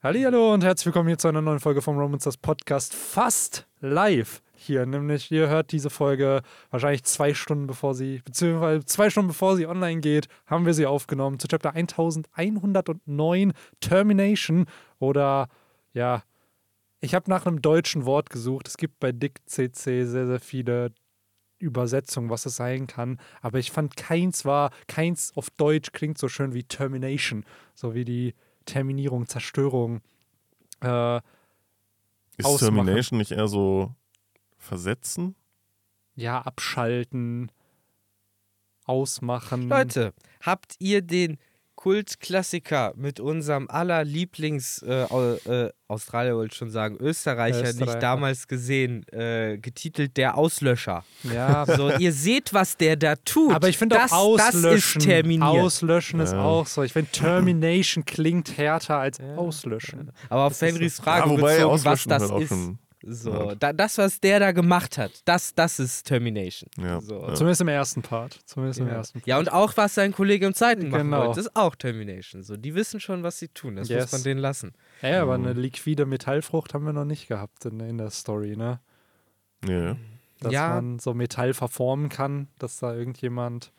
Hallo und herzlich willkommen hier zu einer neuen Folge vom Romancers Podcast. Fast live hier, nämlich ihr hört diese Folge wahrscheinlich zwei Stunden bevor sie, beziehungsweise zwei Stunden bevor sie online geht, haben wir sie aufgenommen zu Chapter 1109 Termination oder ja, ich habe nach einem deutschen Wort gesucht. Es gibt bei Dick CC sehr, sehr viele Übersetzungen, was es sein kann, aber ich fand keins war, keins auf Deutsch klingt so schön wie Termination, so wie die Terminierung, Zerstörung. Äh, Ist ausmachen. Termination nicht eher so versetzen? ja, abschalten, ausmachen. Leute, habt ihr den Kultklassiker mit unserem aller Lieblings äh, äh, Australier wollte ich schon sagen, Österreicher, Österreicher. nicht damals gesehen, äh, getitelt Der Auslöscher. Ja, So, ihr seht, was der da tut. aber ich finde das, auch das auslöschen. ist terminiert. Auslöschen ist Ja. auch so. Ich finde Termination klingt härter als Ja. auslöschen. aber auf das ist Henrys Frage ja, wobei bezogen, was das ist. schon. So, Ja. da, das, was der da gemacht hat, das, das ist Termination. Ja, So. ja. Zumindest im ersten Part. Zumindest im Ja. ersten Part. ja, und auch was sein Kollege im zweiten machen Genau. wollte, ist auch Termination. So, die wissen schon, was sie tun. Das Yes. muss man denen lassen. Ey, aber Mhm. eine liquide Metallfrucht haben wir noch nicht gehabt in, in der Story, ne? Ja. Dass Ja. man so Metall verformen kann, dass da irgendjemand.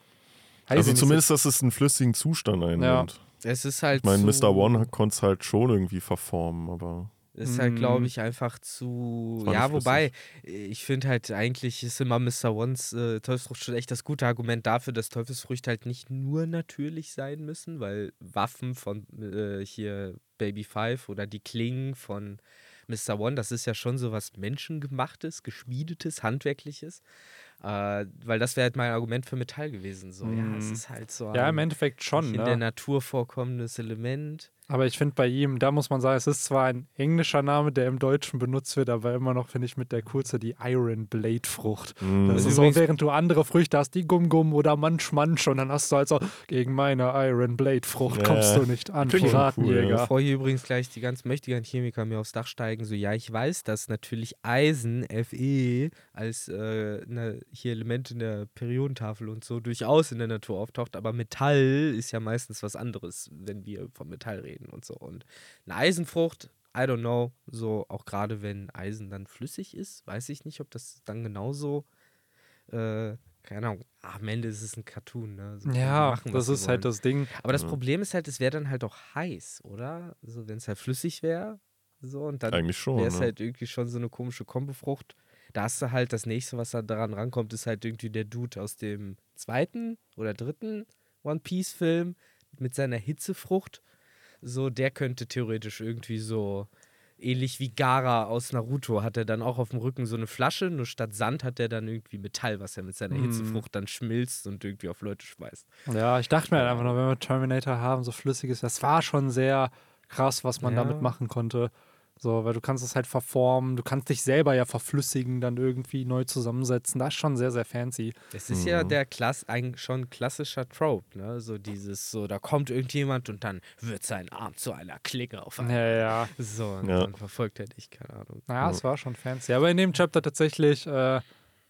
Also zumindest, dass es einen flüssigen Zustand einnimmt. Es ist halt Ich meine, Mr. One konnte es halt schon irgendwie verformen, aber Ist halt, Mm. glaube ich, einfach zu. Ja, wobei, ich finde halt, eigentlich ist immer Mr. Ones äh, Teufelsfrucht schon echt das gute Argument dafür, dass Teufelsfrüchte halt nicht nur natürlich sein müssen, weil Waffen von äh, hier Baby Five oder die Klingen von Mr. One, das ist ja schon so was Menschengemachtes, Geschmiedetes, Handwerkliches. Äh, weil das wäre halt mein Argument für Metall gewesen. So, ja, es Mm. ist halt so. Ja, im Endeffekt schon, in der ne? Natur vorkommendes Element. Aber ich finde bei ihm, da muss man sagen, es ist zwar ein englischer Name, der im Deutschen benutzt wird, aber immer noch, finde ich, mit der Kurze die Iron Blade Frucht. mm, Das ist so, während du andere Früchte hast, die Gum Gum oder Manch Manch und dann hast du also gegen meine Iron Blade Frucht Ja. kommst du nicht an, schon cool, Piratenjäger. ja. Bevor hier übrigens gleich die ganz mächtigen Chemiker mir aufs Dach steigen, so ja, ich weiß, dass natürlich Eisen, Fe, als äh, ne, hier Element in der Periodentafel und so durchaus in der Natur auftaucht, aber Metall ist ja meistens was anderes, wenn wir von Metall reden und so. Und eine Eisenfrucht, I don't know, so auch gerade wenn Eisen dann flüssig ist, weiß ich nicht, ob das dann genauso, äh, keine Ahnung, ah, am Ende ist es ein Cartoon, ne? So, Ja, machen, das ist halt das Ding. Aber das Ja. Problem ist halt, es wäre dann halt auch heiß, oder? So, wenn es halt flüssig wäre. So, und dann eigentlich schon. wäre es Ne? halt irgendwie schon so eine komische Kombofrucht. Da hast du halt das nächste, was da daran rankommt, ist halt irgendwie der Dude aus dem zweiten oder dritten One Piece-Film mit seiner Hitzefrucht. So, der könnte theoretisch irgendwie so ähnlich wie Gara aus Naruto hat er dann auch auf dem Rücken so eine Flasche, nur statt Sand hat er dann irgendwie Metall, was er mit seiner Mm. Hitzefrucht dann schmilzt und irgendwie auf Leute schmeißt. Ja, ich dachte mir halt einfach nur, wenn wir Terminator haben, so flüssiges, das war schon sehr krass, was man Ja. damit machen konnte. So, weil du kannst es halt verformen, du kannst dich selber ja verflüssigen, dann irgendwie neu zusammensetzen. Das ist schon sehr, sehr fancy. Es ist ja Mhm. der Klass, ein schon klassischer Trope, ne? So dieses, so, da kommt irgendjemand und dann wird sein Arm zu einer Klinge auf einmal. Ja, ja. So, und Ja. dann verfolgt er dich, keine Ahnung. Naja, es war schon fancy. Aber in dem Chapter tatsächlich, äh,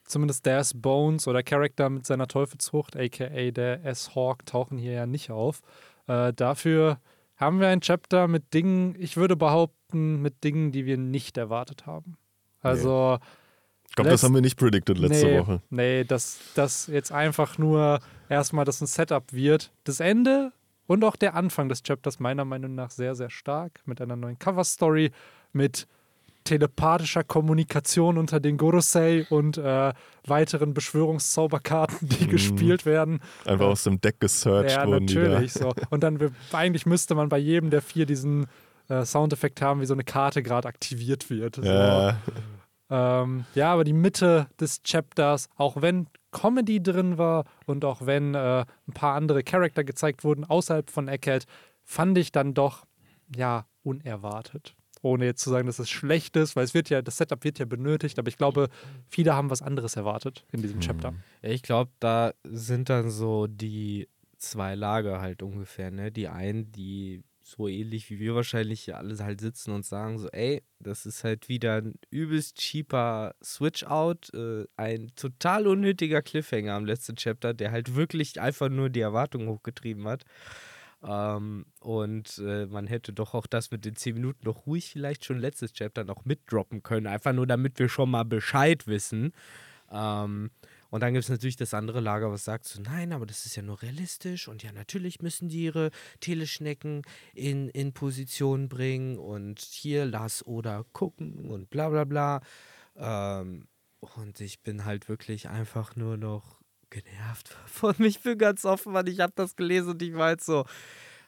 zumindest Daz Bones oder Charakter mit seiner Teufelsfrucht, aka der S-Hawk, tauchen hier ja nicht auf. Äh, dafür haben wir ein Chapter mit Dingen, ich würde behaupten, mit Dingen, die wir nicht erwartet haben. Also, Ich glaube, das haben wir nicht predicted letzte nee, Woche. Nee, dass das jetzt einfach nur erstmal das ein Setup wird. Das Ende und auch der Anfang des Chapters meiner Meinung nach sehr, sehr stark mit einer neuen Cover-Story, mit telepathischer Kommunikation unter den Gorosei und äh, weiteren Beschwörungszauberkarten, die Mhm. gespielt werden. Einfach aus dem Deck gesearched Ja, wurden natürlich. So. Und dann eigentlich müsste man bei jedem der vier diesen äh, Soundeffekt haben, wie so eine Karte gerade aktiviert wird. So. Ja, Ähm, ja, aber die Mitte des Chapters, auch wenn Comedy drin war und auch wenn äh, ein paar andere Charakter gezeigt wurden außerhalb von Eckhead, fand ich dann doch, ja, unerwartet. Ohne jetzt zu sagen, dass es schlecht ist, weil es wird ja, das Setup wird ja benötigt, aber ich glaube, viele haben was anderes erwartet in diesem Chapter. Ja, ich glaube, da sind dann so die zwei Lager halt ungefähr, ne? Die einen, die so ähnlich wie wir wahrscheinlich hier alle halt sitzen und sagen so, ey, das ist halt wieder ein übelst cheaper Switch-Out, äh, ein total unnötiger Cliffhanger am letzten Chapter, der halt wirklich einfach nur die Erwartungen hochgetrieben hat. Ähm, und äh, man hätte doch auch das mit den 10 Minuten noch ruhig vielleicht schon letztes Chapter noch mitdroppen können. Einfach nur, damit wir schon mal Bescheid wissen. Ähm, und dann gibt es natürlich das andere Lager, was sagt so, nein, aber das ist ja nur realistisch und ja, natürlich müssen die ihre Teleschnecken in, in Position bringen und hier lass oder gucken und bla bla bla. Ähm, und ich bin halt wirklich einfach nur noch genervt von mich. Ich bin ganz offen, weil ich habe das gelesen und ich war halt so,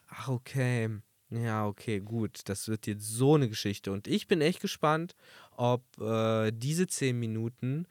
ach okay, ja okay, gut, das wird jetzt so eine Geschichte. Und ich bin echt gespannt, ob äh, diese zehn Minuten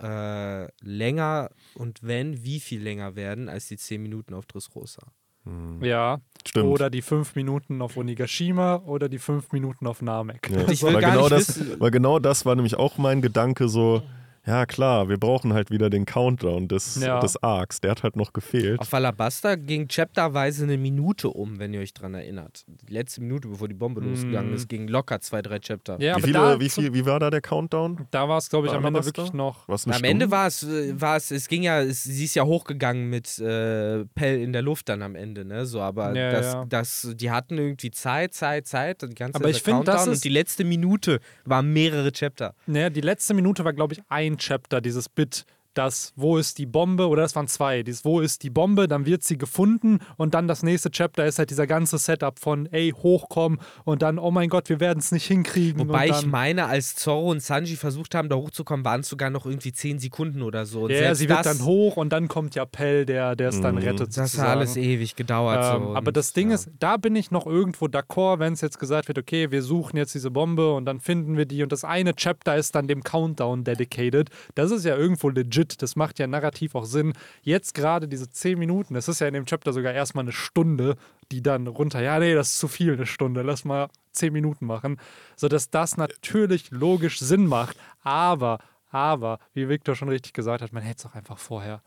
äh, länger und wenn, wie viel länger werden als die 10 Minuten auf Dressrosa. Hm. Ja. Stimmt. Oder die fünf Minuten auf Onigashima oder die fünf Minuten auf Namek. Ja. Ich will weil, gar genau nicht das, wissen- weil genau das war nämlich auch mein Gedanke so, ja klar, wir brauchen halt wieder den Countdown des, Ja. des Arcs. Der hat halt noch gefehlt. Auf Alabasta ging chapterweise eine Minute um, wenn ihr euch dran erinnert. Die letzte Minute, bevor die Bombe losgegangen ist, ging locker zwei, drei Chapter. Ja, wie, aber viele, da, wie, viel, wie war da der Countdown? da war es, glaube ich, am Ende wirklich noch. Am Stunde? Ende war es, äh, war es, es ging ja, es, sie ist ja hochgegangen mit äh, Pell in der Luft dann am Ende, ne? So, aber Ja, das, ja. das, die hatten irgendwie Zeit, Zeit, Zeit, die ganze Aber ich der find, das ist- und die letzte Minute waren mehrere Chapter. Naja, die letzte Minute war, glaube ich, ein Chapter, dieses Bit, das Wo ist die Bombe, oder das waren zwei, dieses Wo ist die Bombe, dann wird sie gefunden und dann das nächste Chapter ist halt dieser ganze Setup von ey, hochkommen und dann, oh mein Gott, wir werden es nicht hinkriegen. Wobei und ich meine, als Zorro und Sanji versucht haben, da hochzukommen, waren es sogar noch irgendwie 10 Sekunden oder so. Und Ja, sie wird das, dann hoch und dann kommt ja Pell, der der es dann Mhm. rettet. Das hat alles ewig gedauert. Ähm, so. aber das Ding ja. ist, da bin ich noch irgendwo d'accord, wenn es jetzt gesagt wird, okay, wir suchen jetzt diese Bombe und dann finden wir die und das eine Chapter ist dann dem Countdown dedicated. Das ist ja irgendwo legit, das macht ja narrativ auch Sinn. Jetzt gerade diese 10 Minuten, das ist ja in dem Chapter sogar erstmal eine Stunde, die dann runter, ja, nee, das ist zu viel, eine Stunde, lass mal 10 Minuten machen, sodass das natürlich logisch Sinn macht. Aber, aber, wie Victor schon richtig gesagt hat, man hätte es auch einfach vorher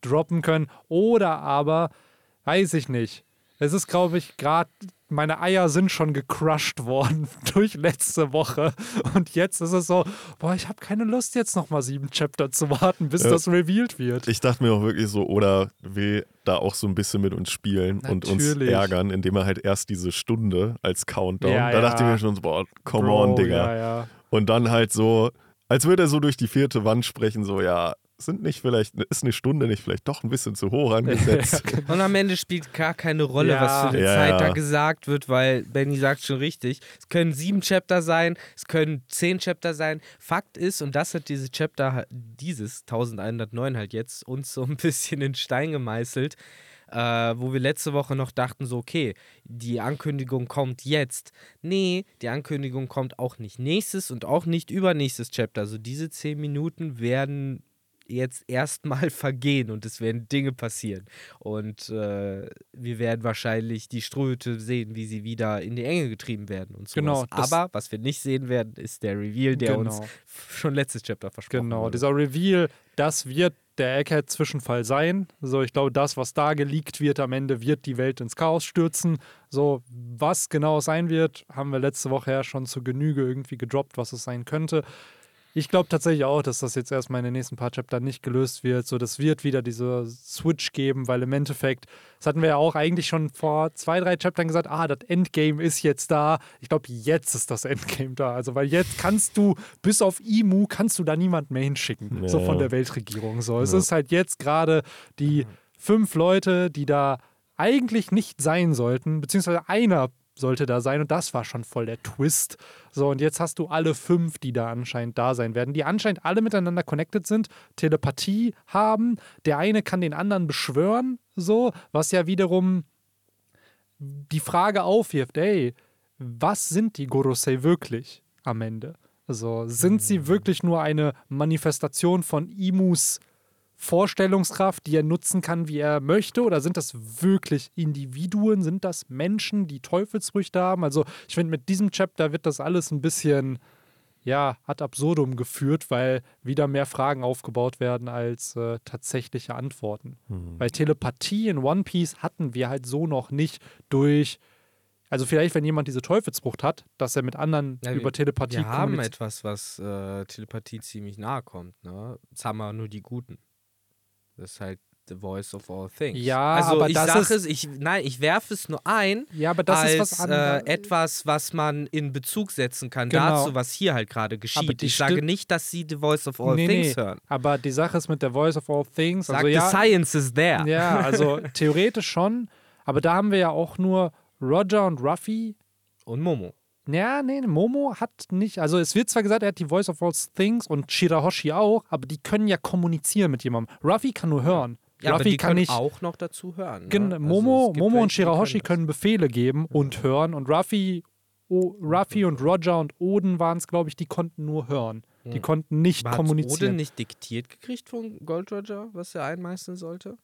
droppen können. Oder aber, weiß ich nicht. Es ist, glaube ich, gerade, meine Eier sind schon gecrushed worden durch letzte Woche. Und jetzt ist es so, boah, ich habe keine Lust, jetzt nochmal sieben Chapter zu warten, bis Ja. das revealed wird. Ich dachte mir auch wirklich so, oder will da auch so ein bisschen mit uns spielen und uns Natürlich. ärgern, indem er halt erst diese Stunde als Countdown. Ja, da ja. dachte ich mir schon so, boah, come Bro, on, Digga. Und dann halt so, als würde er so durch die vierte Wand sprechen, so, ja, sind nicht vielleicht, ist eine Stunde nicht vielleicht doch ein bisschen zu hoch angesetzt. Und am Ende spielt gar keine Rolle, Ja. was für eine Ja, Zeit ja. da gesagt wird, weil Benny sagt schon richtig, es können sieben Chapter sein, es können zehn Chapter sein. Fakt ist, und das hat diese Chapter, dieses 1109 halt jetzt uns so ein bisschen in Stein gemeißelt, äh, wo wir letzte Woche noch dachten, so, okay, die Ankündigung kommt jetzt. Nee, die Ankündigung kommt auch nicht nächstes und auch nicht übernächstes Chapter. Also diese zehn Minuten werden jetzt erstmal vergehen und es werden Dinge passieren. Und äh, wir werden wahrscheinlich die Ströte sehen, wie sie wieder in die Enge getrieben werden und so. Genau, Aber was wir nicht sehen werden, ist der Reveal, der uns Genau. f- schon letztes Chapter versprochen Genau, wurde. dieser Reveal, das wird der Egghead-Zwischenfall sein. So, ich glaube, das, was da geleakt wird am Ende, wird die Welt ins Chaos stürzen. So, was genau es sein wird, haben wir letzte Woche ja schon zu Genüge irgendwie gedroppt, was es sein könnte. Ich glaube tatsächlich auch, dass das jetzt erstmal in den nächsten paar Chaptern nicht gelöst wird. So, das wird wieder diese Switch geben, weil im Endeffekt, das hatten wir ja auch eigentlich schon vor zwei, drei Chaptern gesagt, ah, das Endgame ist jetzt da. Ich glaube, jetzt ist das Endgame da. Also, weil jetzt kannst du, bis auf Imu, kannst du da niemanden mehr hinschicken. So Ja. von der Weltregierung. So, es Ja. ist halt jetzt gerade die fünf Leute, die da eigentlich nicht sein sollten, beziehungsweise einer sollte da sein und das war schon voll der Twist. So, und jetzt hast du alle fünf, die da anscheinend da sein werden, die anscheinend alle miteinander connected sind, Telepathie haben. Der eine kann den anderen beschwören, so, was ja wiederum die Frage aufwirft, ey, was sind die Gorosei wirklich am Ende? Also, sind sie wirklich nur eine Manifestation von Imus Vorstellungskraft, die er nutzen kann, wie er möchte? Oder sind das wirklich Individuen? Sind das Menschen, die Teufelsfrüchte haben? Also, ich finde, mit diesem Chapter wird das alles ein bisschen, ja, ad absurdum geführt, weil wieder mehr Fragen aufgebaut werden als äh, tatsächliche Antworten. Weil Telepathie in One Piece hatten wir halt so noch nicht durch. Also vielleicht, wenn jemand diese Teufelsfrucht hat, dass er mit anderen Ja, über wir- Telepathie Wir haben kommuniziert. etwas, was äh, Telepathie ziemlich nahe kommt. Ne? Das haben aber nur die Guten. Das ist halt the voice of all things. Ja, also aber ich sage ist- es, ich, nein, ich werfe es nur ein, Ja, aber das als ist was anderes. äh, etwas, was man in Bezug setzen kann Genau. dazu, was hier halt gerade geschieht. Ich sage nicht, dass sie The Voice of All nee, Things nee. hören. Aber die Sache ist mit der Voice of All Things. Sag, also the ja, science is there. ja, also theoretisch schon. Aber da haben wir ja auch nur Roger und Ruffy. Und Momo. Ja, nee, Momo hat nicht. Also es wird zwar gesagt, er hat die Voice of All Things und Shirahoshi auch, aber die können ja kommunizieren mit jemandem. Ruffy kann nur hören. Ja, aber Ruffy die kann können nicht. auch noch dazu hören. Ne? Gen- Also Momo, Momo und Shirahoshi das. können Befehle geben und hören. Und Ruffy, oh, Ruffy und Roger und Oden waren es, glaube ich, die konnten nur hören. Die Hm. konnten nicht Aber kommunizieren. Odin nicht diktiert gekriegt von Gold Roger, was er einmeißeln sollte?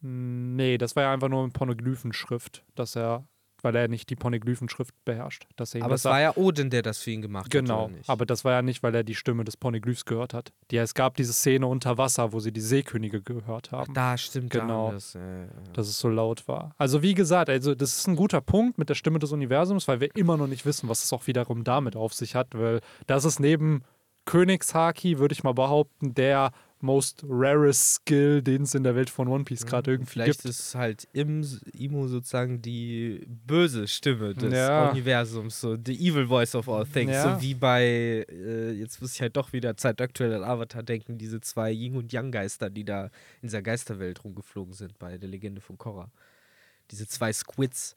Nee, das war ja einfach nur eine Pornoglyphenschrift, dass er, weil er nicht die Pornoglyphenschrift beherrscht. Er Aber es war ja Odin, der das für ihn gemacht Genau, hat. nicht? aber das war ja nicht, weil er die Stimme des Pornoglyphs gehört hat. Die, es gab diese Szene unter Wasser, wo sie die Seekönige gehört haben, da stimmt Genau. Da das, ja, ja. dass es so laut war. Also wie gesagt, also das ist ein guter Punkt mit der Stimme des Universums, weil wir immer noch nicht wissen, was es auch wiederum damit auf sich hat, weil das ist neben Königshaki, würde ich mal behaupten, der most rarest Skill, den es in der Welt von One Piece gerade irgendwie Vielleicht gibt. ist halt im Imo sozusagen die böse Stimme des Ja. Universums, so the evil voice of all things. Ja. So wie bei, äh, jetzt muss ich halt doch wieder zeitaktuell an Avatar denken, diese zwei Yin- und Yang-Geister, die da in dieser Geisterwelt rumgeflogen sind bei der Legende von Korra. Diese zwei Squids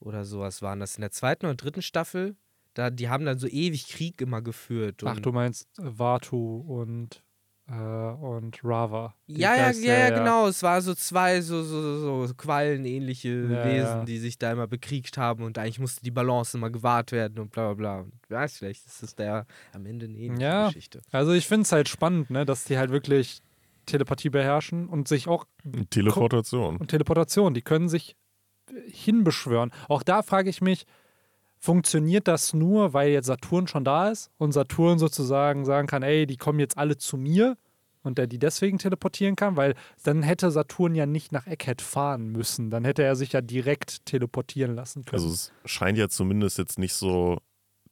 oder sowas waren das in der zweiten oder dritten Staffel. Da, die haben dann so ewig Krieg immer geführt. Ach, du meinst Vatu und, äh, und Rava. Ja, ja, ja, ja, genau. Es war so zwei so, so, so, Quallenähnliche Ja, Wesen, ja. die sich da immer bekriegt haben und eigentlich musste die Balance immer gewahrt werden und bla bla bla. Und wer weiß, vielleicht ist es da am Ende eine ähnliche Ja. Geschichte. Also ich finde es halt spannend, ne, dass die halt wirklich Telepathie beherrschen und sich auch Teleportation. und Teleportation, die können sich hinbeschwören. Auch da frage ich mich, funktioniert das nur, weil jetzt Saturn schon da ist und Saturn sozusagen sagen kann, ey, die kommen jetzt alle zu mir und der die deswegen teleportieren kann, weil dann hätte Saturn ja nicht nach Egghead fahren müssen, dann hätte er sich ja direkt teleportieren lassen können. Also es scheint ja zumindest jetzt nicht so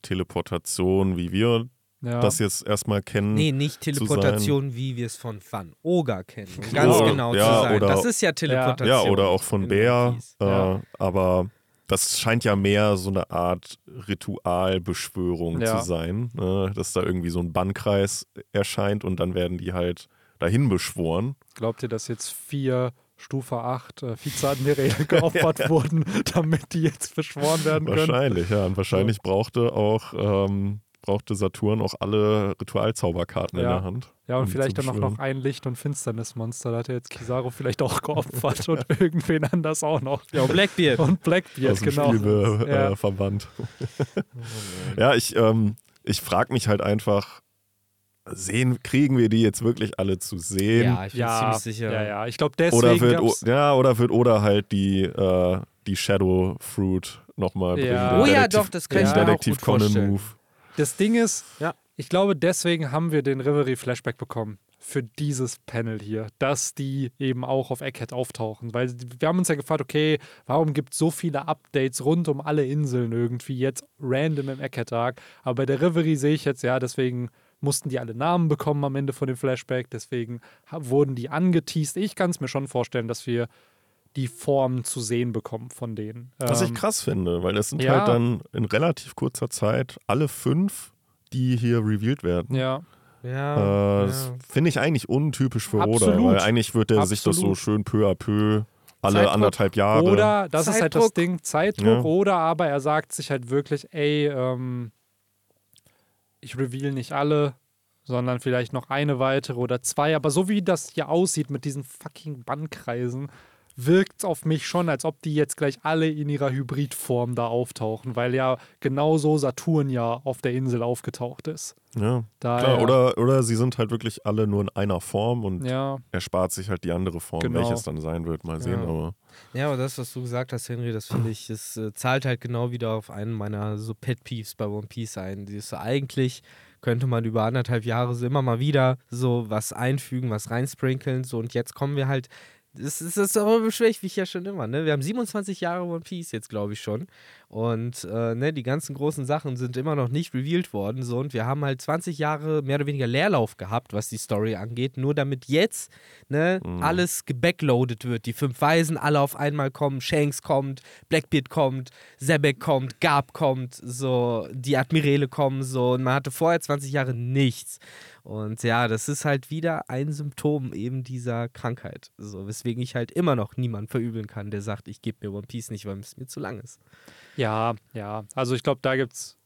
Teleportation, wie wir ja. das jetzt erstmal kennen. Nee, nicht Teleportation, wie wir es von Van Oga kennen. Um ganz genau ja, zu sein. oder- das ist ja Teleportation. ja, oder auch von Bär. Äh, Ja. Aber das scheint ja mehr so eine Art Ritualbeschwörung Ja. zu sein, ne? dass da irgendwie so ein Bannkreis erscheint und dann werden die halt dahin beschworen. Glaubt ihr, dass jetzt vier Stufe 8 äh, Vizeadmiräle geopfert wurden, damit die jetzt beschworen werden können? Wahrscheinlich, ja. Und wahrscheinlich brauchte auch ähm, brauchte Saturn auch alle Ritualzauberkarten in Ja. der Hand. Ja, und um vielleicht dann auch noch ein Licht- und Finsternismonster. Da hat er jetzt Kizaru vielleicht auch geopfert und irgendwen anders auch noch. Ja, und Blackbeard. Und Blackbeard, aus dem genau. Spiel be- Ja. äh, verbannt. ja, ich, ähm, ich frage mich halt einfach, sehen, kriegen wir die jetzt wirklich alle zu sehen? Ja, ich bin Ja, ziemlich sicher. ja, ja. Ich glaube, deswegen oder wird, O- ja, oder wird Oda halt die, äh, die Shadow Fruit nochmal bringen. Ja. den Oh ja, doch, das kann ich mir auch gut Conan vorstellen. Move. Das Ding ist, Ja. ich glaube, deswegen haben wir den Reverie-Flashback bekommen für dieses Panel hier, dass die eben auch auf Egghead auftauchen. Weil wir haben uns ja gefragt, okay, warum gibt es so viele Updates rund um alle Inseln irgendwie jetzt random im Egghead-Tag? Aber bei der Reverie sehe ich jetzt, ja, deswegen mussten die alle Namen bekommen am Ende von dem Flashback, deswegen wurden die angeteased. Ich kann es mir schon vorstellen, dass wir die Formen zu sehen bekommen von denen. Was ich Ähm, krass finde, weil das sind ja. halt dann in relativ kurzer Zeit alle fünf, die hier revealed werden. Ja, Ja, Äh, Das ja. finde ich eigentlich untypisch für Absolut. Oda, weil eigentlich wird er sich das so schön peu à peu alle Zeitdruck. anderthalb Jahre. Oder, das ist halt das Zeitdruck. Ding, Zeitdruck, Ja. oder aber er sagt sich halt wirklich, ey, ähm, ich reveal nicht alle, sondern vielleicht noch eine weitere oder zwei. Aber so wie das hier aussieht mit diesen fucking Bannkreisen, wirkt es auf mich schon, als ob die jetzt gleich alle in ihrer Hybridform da auftauchen, weil ja genauso Saturn ja auf der Insel aufgetaucht ist. ja, Daher, klar. Oder, oder sie sind halt wirklich alle nur in einer Form und ja, er spart sich halt die andere Form, Genau. welches dann sein wird. Mal sehen. Ja. Aber Ja, aber das, was du gesagt hast, Henry, das finde ich, es äh, zahlt halt genau wieder auf einen meiner so Pet Peeves bei One Piece ein. Die ist so, eigentlich könnte man über anderthalb Jahre so immer mal wieder so was einfügen, was reinsprinkeln, so und jetzt kommen wir halt. Das ist, das ist aber beschwere ich mich ja schon immer, ne? Wir haben 27 Jahre One Piece jetzt, glaube ich schon. Und äh, ne, die ganzen großen Sachen sind immer noch nicht revealed worden. So, und wir haben halt 20 Jahre mehr oder weniger Leerlauf gehabt, was die Story angeht. Nur damit jetzt ne, mhm. alles gebackloadet wird. Die fünf Weisen alle auf einmal kommen. Shanks kommt, Blackbeard kommt, Zebek kommt, Gab kommt, so, die Admirale kommen. So, und man hatte vorher 20 Jahre nichts. Und ja, das ist halt wieder ein Symptom eben dieser Krankheit. So, weswegen ich halt immer noch niemand verübeln kann, der sagt, ich gebe mir One Piece nicht, weil es mir zu lang ist. Ja, ja. Also ich glaube, da gibt es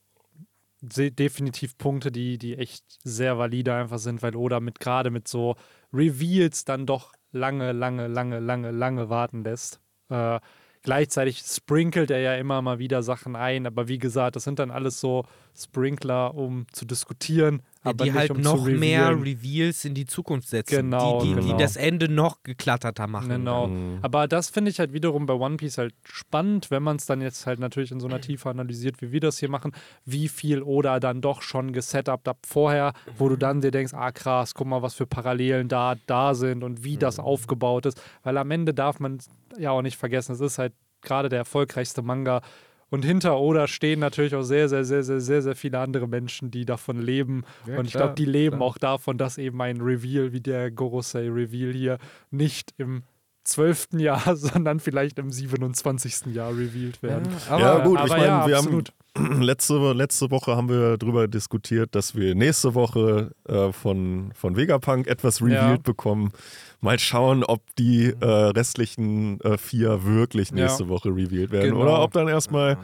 definitiv Punkte, die, die echt sehr valide einfach sind, weil Oda mit gerade mit so Reveals dann doch lange, lange, lange, lange, lange warten lässt. Äh, gleichzeitig sprinkelt er ja immer mal wieder Sachen ein, aber wie gesagt, das sind dann alles so Sprinkler, um zu diskutieren, ja, die halt um noch mehr Reveals in die Zukunft setzen. Genau, die, die, genau. die das Ende noch geklatterter machen. Genau. Mhm. Aber das finde ich halt wiederum bei One Piece halt spannend, wenn man es dann jetzt halt natürlich in so einer Tiefe analysiert, wie wir das hier machen, wie viel Oda dann doch schon gesetupt hat vorher, wo du dann dir denkst, ah krass, guck mal, was für Parallelen da, da sind und wie das mhm. aufgebaut ist. Weil am Ende darf man ja auch nicht vergessen, es ist halt gerade der erfolgreichste Manga und hinter Oda stehen natürlich auch sehr, sehr, sehr, sehr, sehr, sehr viele andere Menschen, die davon leben. Ja, und ich glaube, die leben klar. auch davon, dass eben ein Reveal wie der Gorosei Reveal hier nicht im zwölften Jahr, sondern vielleicht im 27. Jahr revealed werden. Ja, aber, ja gut, aber ich meine, ja, wir absolut. haben letzte, letzte Woche haben wir darüber diskutiert, dass wir nächste Woche äh, von, von Vegapunk etwas revealed bekommen. Mal schauen, ob die äh, restlichen äh, vier wirklich nächste ja. Woche revealed werden genau. oder ob dann erstmal,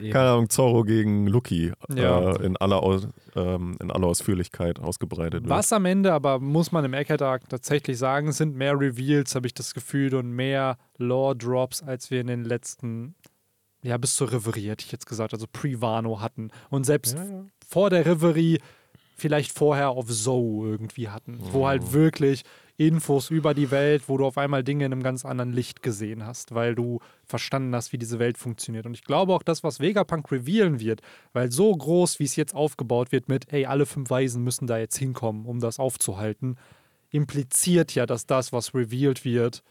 ja. keine Ahnung, Zorro gegen Lucky ja. äh, in, aller Aus, ähm, in aller Ausführlichkeit ausgebreitet wird. Was am Ende aber, muss man im Eckhead tatsächlich sagen, sind mehr Reveals, habe ich das Gefühl, und mehr Lore-Drops, als wir in den letzten ja, bis zur Reverie, hätte ich jetzt gesagt, also Pre-Wano hatten. Und selbst ja, ja. vor der Reverie vielleicht vorher auf Zoe irgendwie hatten, mhm. wo halt wirklich Infos über die Welt, wo du auf einmal Dinge in einem ganz anderen Licht gesehen hast, weil du verstanden hast, wie diese Welt funktioniert. Und ich glaube auch, das, was Vegapunk revealen wird, weil so groß, wie es jetzt aufgebaut wird mit, hey, alle fünf Weisen müssen da jetzt hinkommen, um das aufzuhalten, impliziert ja, dass das, was revealed wird,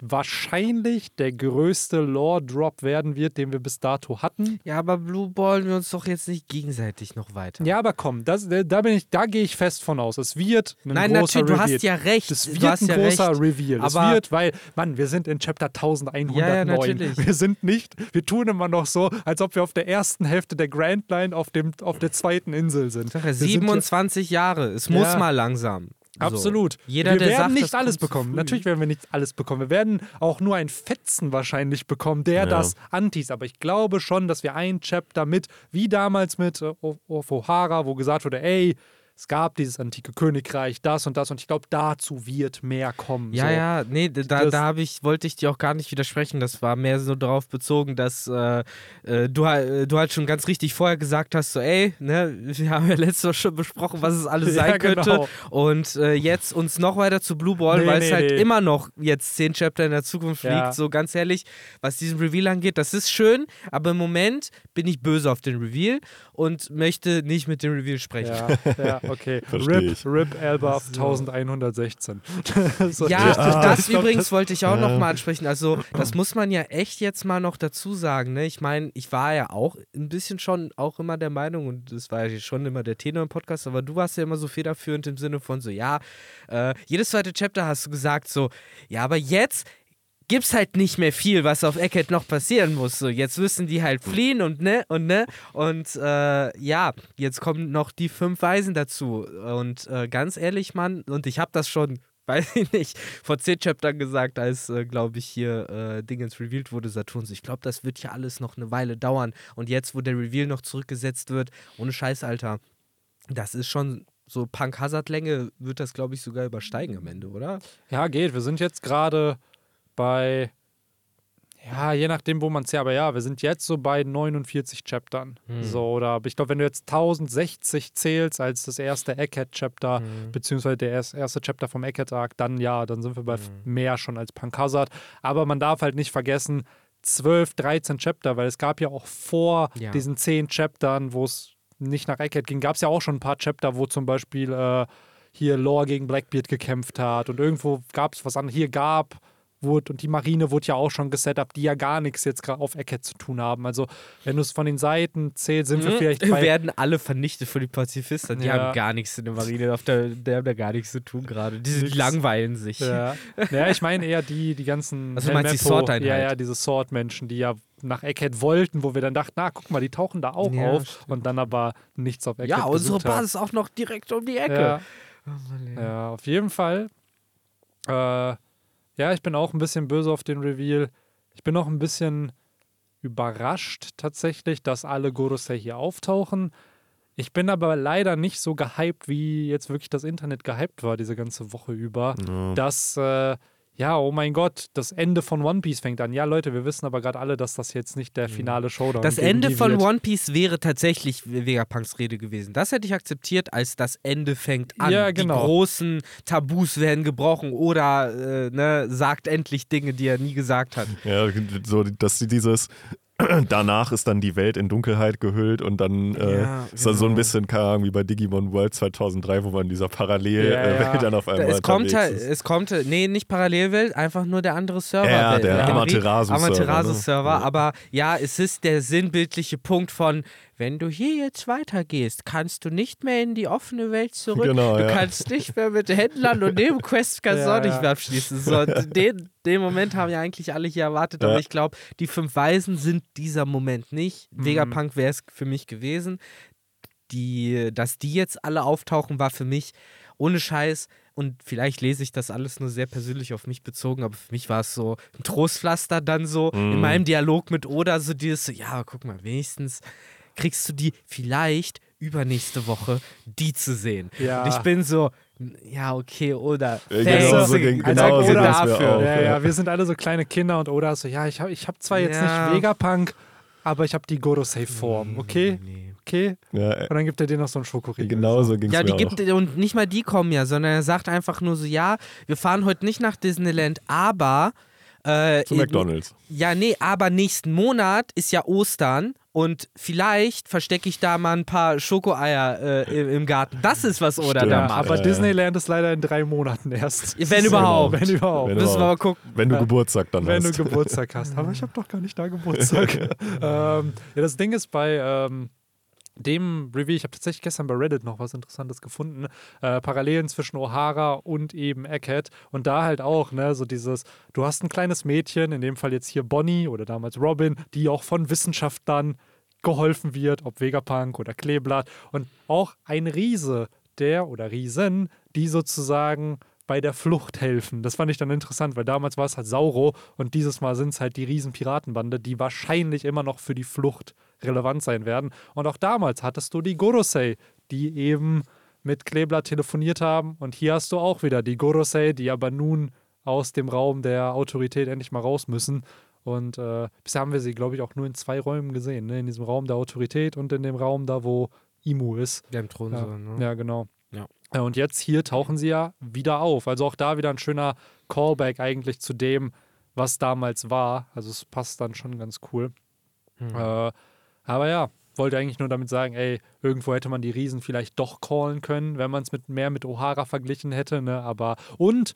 wahrscheinlich der größte Lore-Drop werden wird, den wir bis dato hatten. Ja, aber Blue ballen wir uns doch jetzt nicht gegenseitig noch weiter. Ja, aber komm, das, da bin ich, da gehe ich fest von aus. Es wird ein Nein, großer natürlich, Reveal. du hast ja recht. Es wird ein ja großer recht. Reveal. Es wird, weil, Mann, wir sind in Chapter 1109. Ja, ja, natürlich. wir sind nicht, wir tun immer noch so, als ob wir auf der ersten Hälfte der Grand Line auf, dem, auf der zweiten Insel sind. Sag ja, 27 Jahre, es muss mal langsam. Absolut. So. Jeder, wir der werden sagt, nicht alles bekommen. Natürlich werden wir nicht alles bekommen. Wir werden auch nur ein Fetzen wahrscheinlich bekommen, der ja. das antis. Aber ich glaube schon, dass wir ein Chapter mit, wie damals mit äh, O'Hara, wo gesagt wurde, ey, es gab dieses antike Königreich, das und das und ich glaube, dazu wird mehr kommen. Ja, so. ja, nee, da, da ich, wollte ich dir auch gar nicht widersprechen. Das war mehr so darauf bezogen, dass äh, äh du, äh, du halt schon ganz richtig vorher gesagt hast, so, ey, ne, wir haben ja letztes Mal schon besprochen, was es alles sein ja, könnte. Genau. Und äh, jetzt uns noch weiter zu Blue Ball, nee, weil nee, es halt nee. immer noch jetzt zehn Chapter in der Zukunft ja. liegt. So ganz ehrlich, was diesen Reveal angeht, das ist schön, aber im Moment bin ich böse auf den Reveal und möchte nicht mit dem Reveal sprechen. Ja, ja okay. RIP, RIP Elba so. 1116. so ja, ah, das übrigens das, wollte ich auch ja. nochmal ansprechen. Also, das muss man ja echt jetzt mal noch dazu sagen. Ne? Ich meine, ich war ja auch ein bisschen schon auch immer der Meinung, und das war ja schon immer der Tenor im Podcast, aber du warst ja immer so federführend im Sinne von so, ja, äh, jedes zweite Chapter hast du gesagt, so, ja, aber jetzt gibt's halt nicht mehr viel, was auf Eckhead noch passieren muss. So, jetzt müssen die halt fliehen und ne und ne und äh, ja, jetzt kommen noch die fünf Weisen dazu und äh, ganz ehrlich, Mann, und ich habe das schon weiß ich nicht, vor zehn Chaptern gesagt, als, äh, glaube ich, hier äh, Dingens revealed wurde, Saturns. Ich glaube, das wird ja alles noch eine Weile dauern. Und jetzt, wo der Reveal noch zurückgesetzt wird, ohne Scheiß, Alter, das ist schon so Punk-Hazard-Länge, wird das, glaube ich, sogar übersteigen am Ende, oder? Ja, geht. Wir sind jetzt gerade bei, ja, je nachdem, wo man es ja, aber ja, wir sind jetzt so bei 49 Chaptern. Hm. So, oder ich glaube, wenn du jetzt 1060 zählst als das erste Egghead-Chapter, hm. beziehungsweise der erste Chapter vom Egghead-Arc, dann ja, dann sind wir bei hm. mehr schon als Punk Hazard. Aber man darf halt nicht vergessen, 12, 13 Chapter, weil es gab ja auch vor ja. diesen 10 Chaptern, wo es nicht nach Egghead ging, gab es ja auch schon ein paar Chapter, wo zum Beispiel äh, hier Lore gegen Blackbeard gekämpft hat und irgendwo gab es was anderes. Hier gab wurde und die Marine wurde ja auch schon gesetupt, die ja gar nichts jetzt gerade auf Eckhead zu tun haben. Also, wenn du es von den Seiten zählst, sind wir mhm. vielleicht bei. werden alle vernichtet von den Pazifisten. Die ja. haben gar nichts in der Marine, auf der, die haben da gar nichts zu tun gerade. Die, die langweilen sich. Ja, ja ich meine eher die, die ganzen. Also, du meinst die Sword-Einheit? Ja, ja, diese Sword-Menschen, die ja nach Eckhead wollten, wo wir dann dachten, na, guck mal, die tauchen da auch ja, auf stimmt. und dann aber nichts auf Eckhead Ja, unsere Basis ist auch noch direkt um die Ecke. Ja, oh, ja auf jeden Fall. Äh, ja, ich bin auch ein bisschen böse auf den Reveal. Ich bin auch ein bisschen überrascht tatsächlich, dass alle Gorosei hier auftauchen. Ich bin aber leider nicht so gehypt, wie jetzt wirklich das Internet gehypt war, diese ganze Woche über, ja. dass äh, ja, oh mein Gott, das Ende von One Piece fängt an. Ja, Leute, wir wissen aber gerade alle, dass das jetzt nicht der finale Showdown ist. Das Ende von wird. One Piece wäre tatsächlich Vegapunks Rede gewesen. Das hätte ich akzeptiert, als das Ende fängt an. Ja, genau. Die großen Tabus werden gebrochen oder äh, ne, sagt endlich Dinge, die er nie gesagt hat. Ja, so, dass sie dieses danach ist dann die Welt in Dunkelheit gehüllt und dann äh, ja, ist genau. dann so ein genau. bisschen, keine Ahnung, wie bei Digimon World 2003, wo man in dieser Parallelwelt ja, ja. dann auf einmal es kommt halt. Es kommt, nee, nicht Parallelwelt, einfach nur der andere Server. Ja, der Amaterasu-Server. Amaterasu-Server, ne? aber ja, es ist der sinnbildliche Punkt von, wenn du hier jetzt weitergehst, kannst du nicht mehr in die offene Welt zurück. Genau, du ja. kannst nicht mehr mit Händlern und Nebenquests kannst ja, auch nicht mehr abschließen. So, den, den Moment haben ja eigentlich alle hier erwartet, aber ich glaube, die fünf Weisen sind dieser Moment nicht. Mhm. Vegapunk wäre es für mich gewesen. Die, dass die jetzt alle auftauchen, war für mich ohne Scheiß und vielleicht lese ich das alles nur sehr persönlich auf mich bezogen, aber für mich war es so ein Trostpflaster dann so mm. in mhm. meinem Dialog mit Oda so dieses ja, guck mal, wenigstens kriegst du die vielleicht übernächste Woche die zu sehen. Ja. Und ich bin so, ja, okay, oder. Genau so ging, genau so dafür. Ja, ja, wir sind alle so kleine Kinder und Oda so, ja, ich habe ich hab zwar jetzt ja. nicht Vegapunk, aber ich habe die Gorosei-Form, okay? Nee, nee. Okay. Ja, und dann gibt er dir noch so einen Schokoriegel. Genau so ging es Ja, die gibt und nicht mal die kommen ja, sondern er sagt einfach nur so, ja, wir fahren heute nicht nach Disneyland, aber äh, Zu McDonalds. Ja, nee, aber nächsten Monat ist ja Ostern und vielleicht verstecke ich da mal ein paar Schokoeier äh, im Garten. Das ist was oder da macht. Aber äh, Disneyland ist leider in drei Monaten erst. Wenn überhaupt. Wenn überhaupt. Wenn Müssen wir mal gucken. Wenn du Geburtstag dann Wenn hast. Wenn du Geburtstag hast. Aber ich habe doch gar nicht da Geburtstag. ähm, ja, das Ding ist bei ähm, dem Review, ich habe tatsächlich gestern bei Reddit noch was Interessantes gefunden, äh, Parallelen zwischen O'Hara und eben Egghead und da halt auch, ne, so dieses, du hast ein kleines Mädchen, in dem Fall jetzt hier Bonnie oder damals Robin, die auch von Wissenschaftlern geholfen wird, ob Vegapunk oder Kleeblatt und auch ein Riese, der oder Riesen, die sozusagen bei der Flucht helfen. Das fand ich dann interessant, weil damals war es halt Sauro und dieses Mal sind es halt die Riesen-Piratenbande, die wahrscheinlich immer noch für die Flucht relevant sein werden. Und auch damals hattest du die Gorosei, die eben mit Kleeblatt telefoniert haben. Und hier hast du auch wieder die Gorosei, die aber nun aus dem Raum der Autorität endlich mal raus müssen. Und äh, bisher haben wir sie, glaube ich, auch nur in zwei Räumen gesehen. Ne? In diesem Raum der Autorität und in dem Raum da, wo Imu ist. Der im Thron ja, ne? ja, genau. Ja. Und jetzt hier tauchen sie ja wieder auf. Also auch da wieder ein schöner Callback eigentlich zu dem, was damals war. Also es passt dann schon ganz cool. Hm. Äh, aber ja, wollte eigentlich nur damit sagen, ey, irgendwo hätte man die Riesen vielleicht doch callen können, wenn man es mit mehr mit O'Hara verglichen hätte, ne? Aber und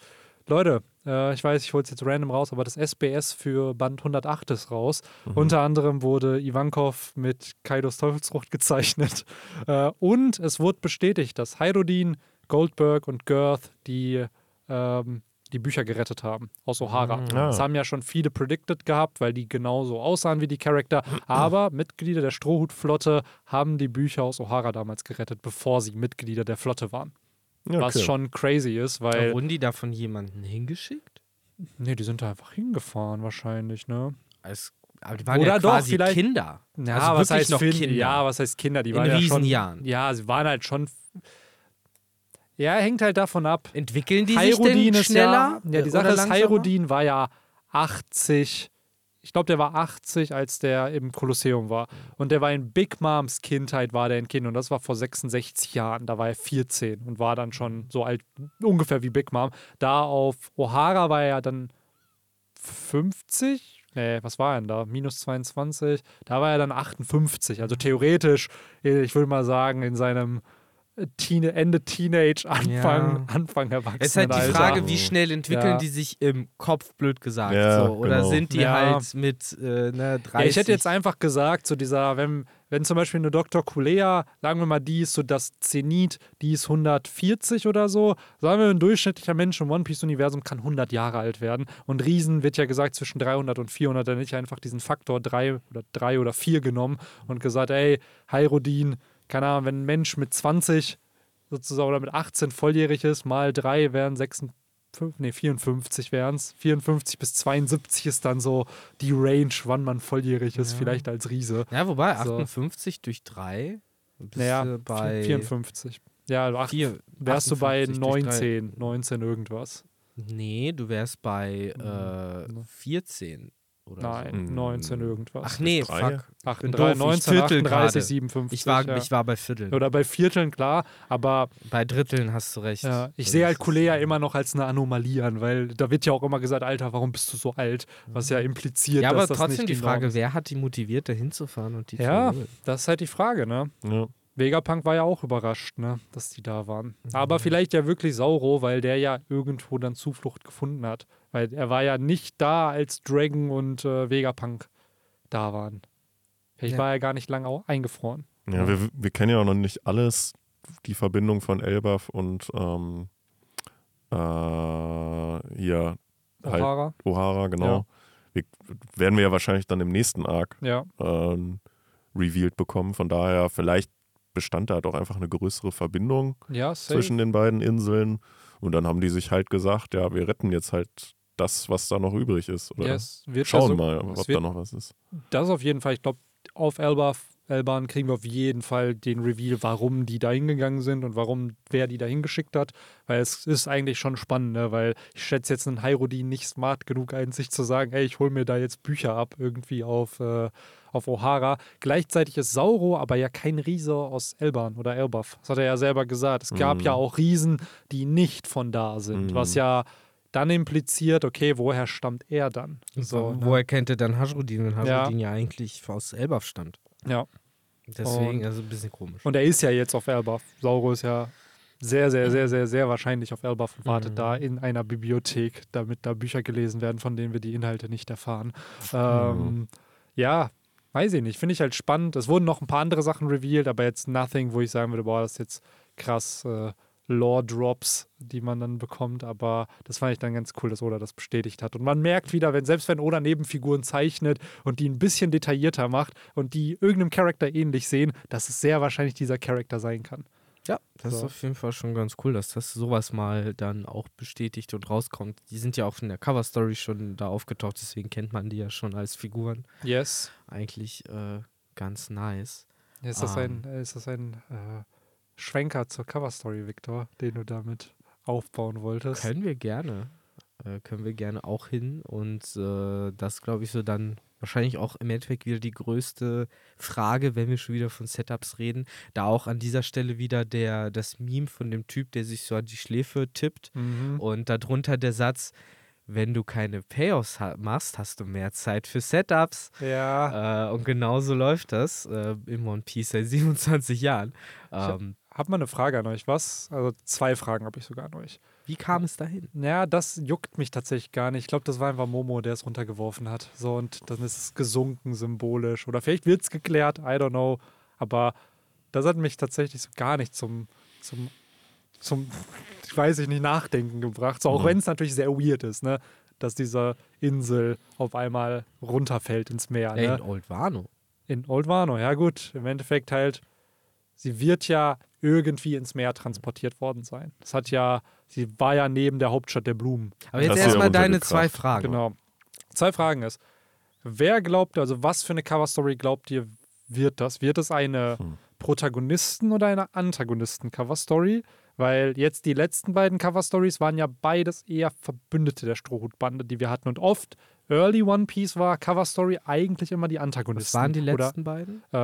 Leute, äh, ich weiß, ich hole es jetzt random raus, aber das SBS für Band 108 ist raus. Mhm. Unter anderem wurde Ivankov mit Kaidos Teufelsfrucht gezeichnet. Äh, und es wurde bestätigt, dass Hyrudin, Goldberg und Girth die ähm, die Bücher gerettet haben aus O'Hara. Mhm. Das haben ja schon viele predicted gehabt, weil die genauso aussahen wie die Charakter. Aber Mitglieder der Strohhutflotte haben die Bücher aus O'Hara damals gerettet, bevor sie Mitglieder der Flotte waren. Okay. Was schon crazy ist, weil. Aber wurden die da von jemandem hingeschickt? Nee, die sind da einfach hingefahren wahrscheinlich, ne? Als, aber die waren Oder ja quasi doch, Kinder. Ja, also was heißt noch Kinder? Ja, was heißt Kinder? Die In waren ja schon. Jahren. Ja, sie waren halt schon ja, hängt halt davon ab. Entwickeln die Hyrudin sich denn schneller? Ja, ja die Sache ist, Hyrudin war ja 80. Ich glaube, der war 80, als der im Kolosseum war. Und der war in Big Moms Kindheit, war der ein Kind. Und das war vor 66 Jahren. Da war er 14 und war dann schon so alt, ungefähr wie Big Mom. Da auf O'Hara war er dann 50. Nee, was war er denn da? Minus 22. Da war er dann 58. Also theoretisch, ich würde mal sagen, in seinem Teen Ende Teenage, Anfang, ja. Anfang Erwachsenen. Es ist halt die Frage, wie schnell entwickeln ja. die sich im Kopf, blöd gesagt. Ja, so. Oder genau. sind die ja. halt mit äh, ne, 30? Ja, ich hätte jetzt einfach gesagt, so dieser, wenn, wenn zum Beispiel eine Dr. Kulea, sagen wir mal, die ist so das Zenit, die ist 140 oder so. Sagen wir, ein durchschnittlicher Mensch im One Piece-Universum kann 100 Jahre alt werden. Und Riesen wird ja gesagt zwischen 300 und 400. Dann hätte ich einfach diesen Faktor 3 oder 3 oder 4 genommen und gesagt, ey, Hyrodin, keine Ahnung, wenn ein Mensch mit 20 sozusagen oder mit 18 volljährig ist, mal 3 wären 56, nee, 54 wären es. 54 bis 72 ist dann so die Range, wann man volljährig ist, ja. vielleicht als Riese. Ja, wobei 58 durch 3 bist naja, bei 54. Ja, also 8, wärst du bei 19, 19 irgendwas. Nee, du wärst bei äh, 14 oder Nein, so. 19 hm. irgendwas. Ach nee, fuck. 38, 19, 38, 57. Ich war, ja. ich war bei Vierteln. Oder bei Vierteln, klar, aber. Bei Dritteln hast du recht. Ja, ich sehe halt Kulea immer noch als eine Anomalie an, weil da wird ja auch immer gesagt, Alter, warum bist du so alt? Was ja impliziert, ja, dass das nicht Ja, aber trotzdem die Frage, wer hat die motiviert, da hinzufahren und die ja, zu Ja, das ist halt die Frage, ne? Ja. Vegapunk war ja auch überrascht, ne, dass die da waren. Mhm. Aber vielleicht ja wirklich Sauro, weil der ja irgendwo dann Zuflucht gefunden hat. Weil er war ja nicht da, als Dragon und äh, Vegapunk da waren. Vielleicht ja. war er gar nicht lange eingefroren. Ja, wir, wir kennen ja auch noch nicht alles, die Verbindung von Elbaf und ähm, äh, hier O'Hara. Halt O'Hara, genau. Ja. Wir, werden wir ja wahrscheinlich dann im nächsten Arc ja. ähm, revealed bekommen. Von daher, vielleicht bestand da doch einfach eine größere Verbindung ja, zwischen den beiden Inseln. Und dann haben die sich halt gesagt, ja, wir retten jetzt halt das, was da noch übrig ist. Oder ja, schauen also, mal, ob da noch was ist. Das auf jeden Fall. Ich glaube, auf Elba, Elban kriegen wir auf jeden Fall den Reveal, warum die da hingegangen sind und warum wer die da hingeschickt hat. Weil es ist eigentlich schon spannend, ne? weil ich schätze jetzt einen Hyrudin nicht smart genug ein, sich zu sagen, ey, ich hole mir da jetzt Bücher ab, irgendwie auf, äh, auf O'Hara. Gleichzeitig ist Sauro aber ja kein Riese aus Elban oder Elbaf. Das hat er ja selber gesagt. Es gab mhm. ja auch Riesen, die nicht von da sind, mhm. was ja dann impliziert, okay, woher stammt er dann? So, ne? Woher kennt er dann Hajrudin, wenn Hajrudin ja. ja eigentlich aus Elbaf stammt? Ja. Deswegen, und, also ein bisschen komisch. Und er ist ja jetzt auf Elbaf. Sauro ist ja sehr, sehr, sehr, sehr, sehr wahrscheinlich auf Elbaf und wartet mhm. da in einer Bibliothek, damit da Bücher gelesen werden, von denen wir die Inhalte nicht erfahren. Ähm, mhm. Ja, weiß ich nicht. Finde ich halt spannend. Es wurden noch ein paar andere Sachen revealed, aber jetzt nothing, wo ich sagen würde, boah, das ist jetzt krass. Äh, Lore-Drops, die man dann bekommt. Aber das fand ich dann ganz cool, dass Oda das bestätigt hat. Und man merkt wieder, wenn selbst wenn Oda Nebenfiguren zeichnet und die ein bisschen detaillierter macht und die irgendeinem Charakter ähnlich sehen, dass es sehr wahrscheinlich dieser Charakter sein kann. Ja, das so. ist auf jeden Fall schon ganz cool, dass das sowas mal dann auch bestätigt und rauskommt. Die sind ja auch in der Cover-Story schon da aufgetaucht, deswegen kennt man die ja schon als Figuren. Yes. Eigentlich äh, ganz nice. Ist das um, ein, ähm. ist das ein äh, Schwenker zur Coverstory, Victor, den du damit aufbauen wolltest. Können wir gerne. Äh, können wir gerne auch hin. Und äh, das, glaube ich, so dann wahrscheinlich auch im Endeffekt wieder die größte Frage, wenn wir schon wieder von Setups reden. Da auch an dieser Stelle wieder der, das Meme von dem Typ, der sich so an die Schläfe tippt. Mhm. Und darunter der Satz, wenn du keine Payoffs ha machst, hast du mehr Zeit für Setups. Ja. Äh, und genauso läuft das äh, im One Piece seit 27 Jahren. Ähm, habe mal eine Frage an euch. Was? Also zwei Fragen habe ich sogar an euch. Wie kam es dahin? Naja, das juckt mich tatsächlich gar nicht. Ich glaube, das war einfach Momo, der es runtergeworfen hat. So, und dann ist es gesunken symbolisch. Oder vielleicht wird es geklärt, I don't know. Aber das hat mich tatsächlich so gar nicht zum, zum, zum ich weiß nicht, nachdenken gebracht. So, auch mhm. wenn es natürlich sehr weird ist, ne? Dass diese Insel auf einmal runterfällt ins Meer. Ne? in Old Wano. In Old Wano, ja gut. Im Endeffekt halt sie wird ja irgendwie ins Meer transportiert worden sein. Das hat ja, sie war ja neben der Hauptstadt der Blumen. Aber jetzt erstmal deine zwei Fragen. Genau. Zwei Fragen ist, wer glaubt, also was für eine Coverstory glaubt ihr, wird das? Wird es eine hm. Protagonisten- oder eine Antagonisten-Coverstory? Weil jetzt die letzten beiden Coverstories waren ja beides eher Verbündete der Strohhutbande, die wir hatten. Und oft Early One Piece war Cover Story eigentlich immer die Antagonisten. Was waren die letzten Oder, beiden? Äh,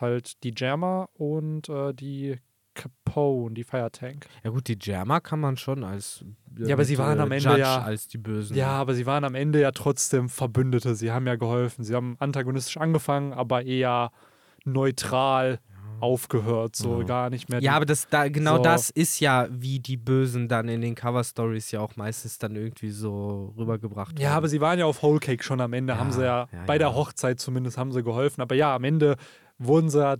halt die Jammer und äh, die Capone, die Fire Tank. Ja gut, die Jammer kann man schon als äh, Ja, aber sie waren am Ende Judge ja als die Bösen. Ja, aber sie waren am Ende ja trotzdem Verbündete. Sie haben ja geholfen. Sie haben antagonistisch angefangen, aber eher neutral aufgehört, so ja. gar nicht mehr. Ja, aber das, da, genau so. das ist ja, wie die Bösen dann in den Cover-Stories ja auch meistens dann irgendwie so rübergebracht Ja, aber sie waren ja auf Whole Cake schon am Ende, ja, haben sie ja, ja bei der Hochzeit zumindest haben sie geholfen. Aber ja, am Ende wurden sie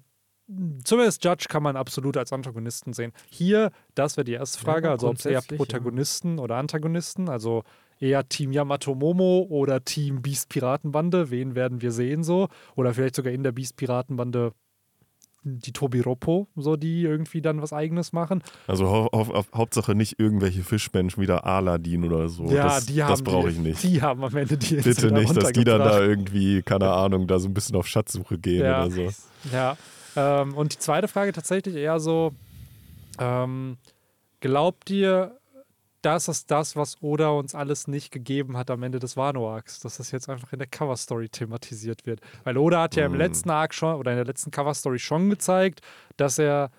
zumindest Judge kann man absolut als Antagonisten sehen. Hier, das wäre die erste Frage, also ob es eher Protagonisten oder Antagonisten, also eher Team Yamato Momo oder Team Beast Piratenbande, wen werden wir sehen so? Oder vielleicht sogar in der Beast Piratenbande die Tobi Roppo, so die irgendwie dann was eigenes machen. Also hau hau Hauptsache nicht irgendwelche Fischmenschen wie der Aladdin oder so. Ja, das, die haben das brauche ich nicht. Die haben am Ende die Bitte nicht, dass die dann da irgendwie, keine Ahnung, da so ein bisschen auf Schatzsuche gehen ja. oder so. Ja. Ähm, und die zweite Frage tatsächlich eher so: ähm, Glaubt ihr, das ist das, was Oda uns alles nicht gegeben hat am Ende des Wano-Arcs, dass das jetzt einfach in der Cover-Story thematisiert wird. Weil Oda hat ja im mhm. letzten Arc schon oder in der letzten Cover-Story schon gezeigt, dass er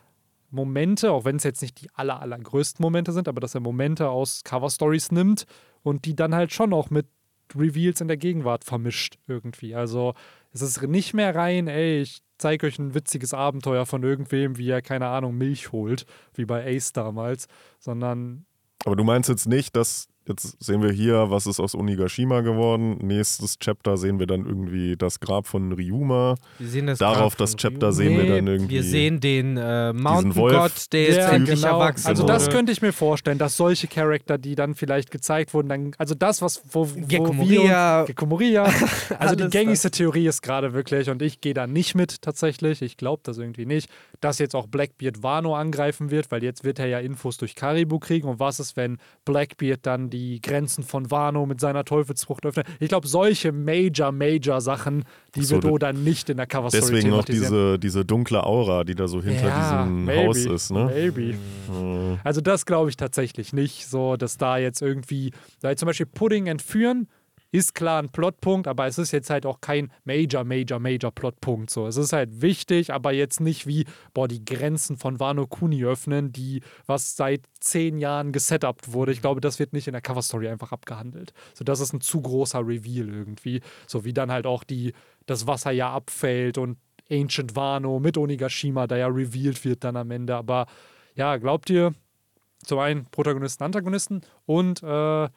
Momente, auch wenn es jetzt nicht die aller, allergrößten Momente sind, aber dass er Momente aus Cover-Stories nimmt und die dann halt schon auch mit Reveals in der Gegenwart vermischt irgendwie. Also es ist nicht mehr rein, ey, ich zeige euch ein witziges Abenteuer von irgendwem, wie er, keine Ahnung, Milch holt, wie bei Ace damals, sondern aber du meinst jetzt nicht, dass Jetzt sehen wir hier, was ist aus Onigashima geworden. Nächstes Chapter sehen wir dann irgendwie das Grab von Ryuma. Wir sehen das Darauf das Chapter Ryuma. sehen wir dann irgendwie. Wir sehen den äh, Mountain God, der jetzt ja, endlich genau. erwachsen Also das könnte ich mir vorstellen, dass solche Charakter, die dann vielleicht gezeigt wurden, dann, also das, was wo, wo Gekko Moria. Gekko Moria. Also die gängigste Theorie ist gerade wirklich, und ich gehe da nicht mit tatsächlich, ich glaube das irgendwie nicht, dass jetzt auch Blackbeard Wano angreifen wird, weil jetzt wird er ja Infos durch Karibu kriegen. Und was ist, wenn Blackbeard dann die Grenzen von Wano mit seiner Teufelsfrucht öffnet. Ich glaube, solche Major, Major Sachen, die so, wird Oda nicht in der Cover Story Deswegen auch diese, diese dunkle Aura, die da so hinter ja, diesem maybe, Haus ist, ne? Maybe. Mhm. Also das glaube ich tatsächlich nicht, so dass da jetzt irgendwie, da zum Beispiel Pudding entführen, ist klar ein Plotpunkt, aber es ist jetzt halt auch kein Major, Major, Major Plotpunkt. So. Es ist halt wichtig, aber jetzt nicht wie, boah, die Grenzen von Wano Kuni öffnen, die was seit zehn Jahren gesetupt wurde. Ich glaube, das wird nicht in der Coverstory einfach abgehandelt. So, das ist ein zu großer Reveal irgendwie. So wie dann halt auch die, das Wasser ja abfällt und Ancient Wano mit Onigashima, da ja revealed wird dann am Ende. Aber ja, glaubt ihr, zum einen Protagonisten, Antagonisten und äh,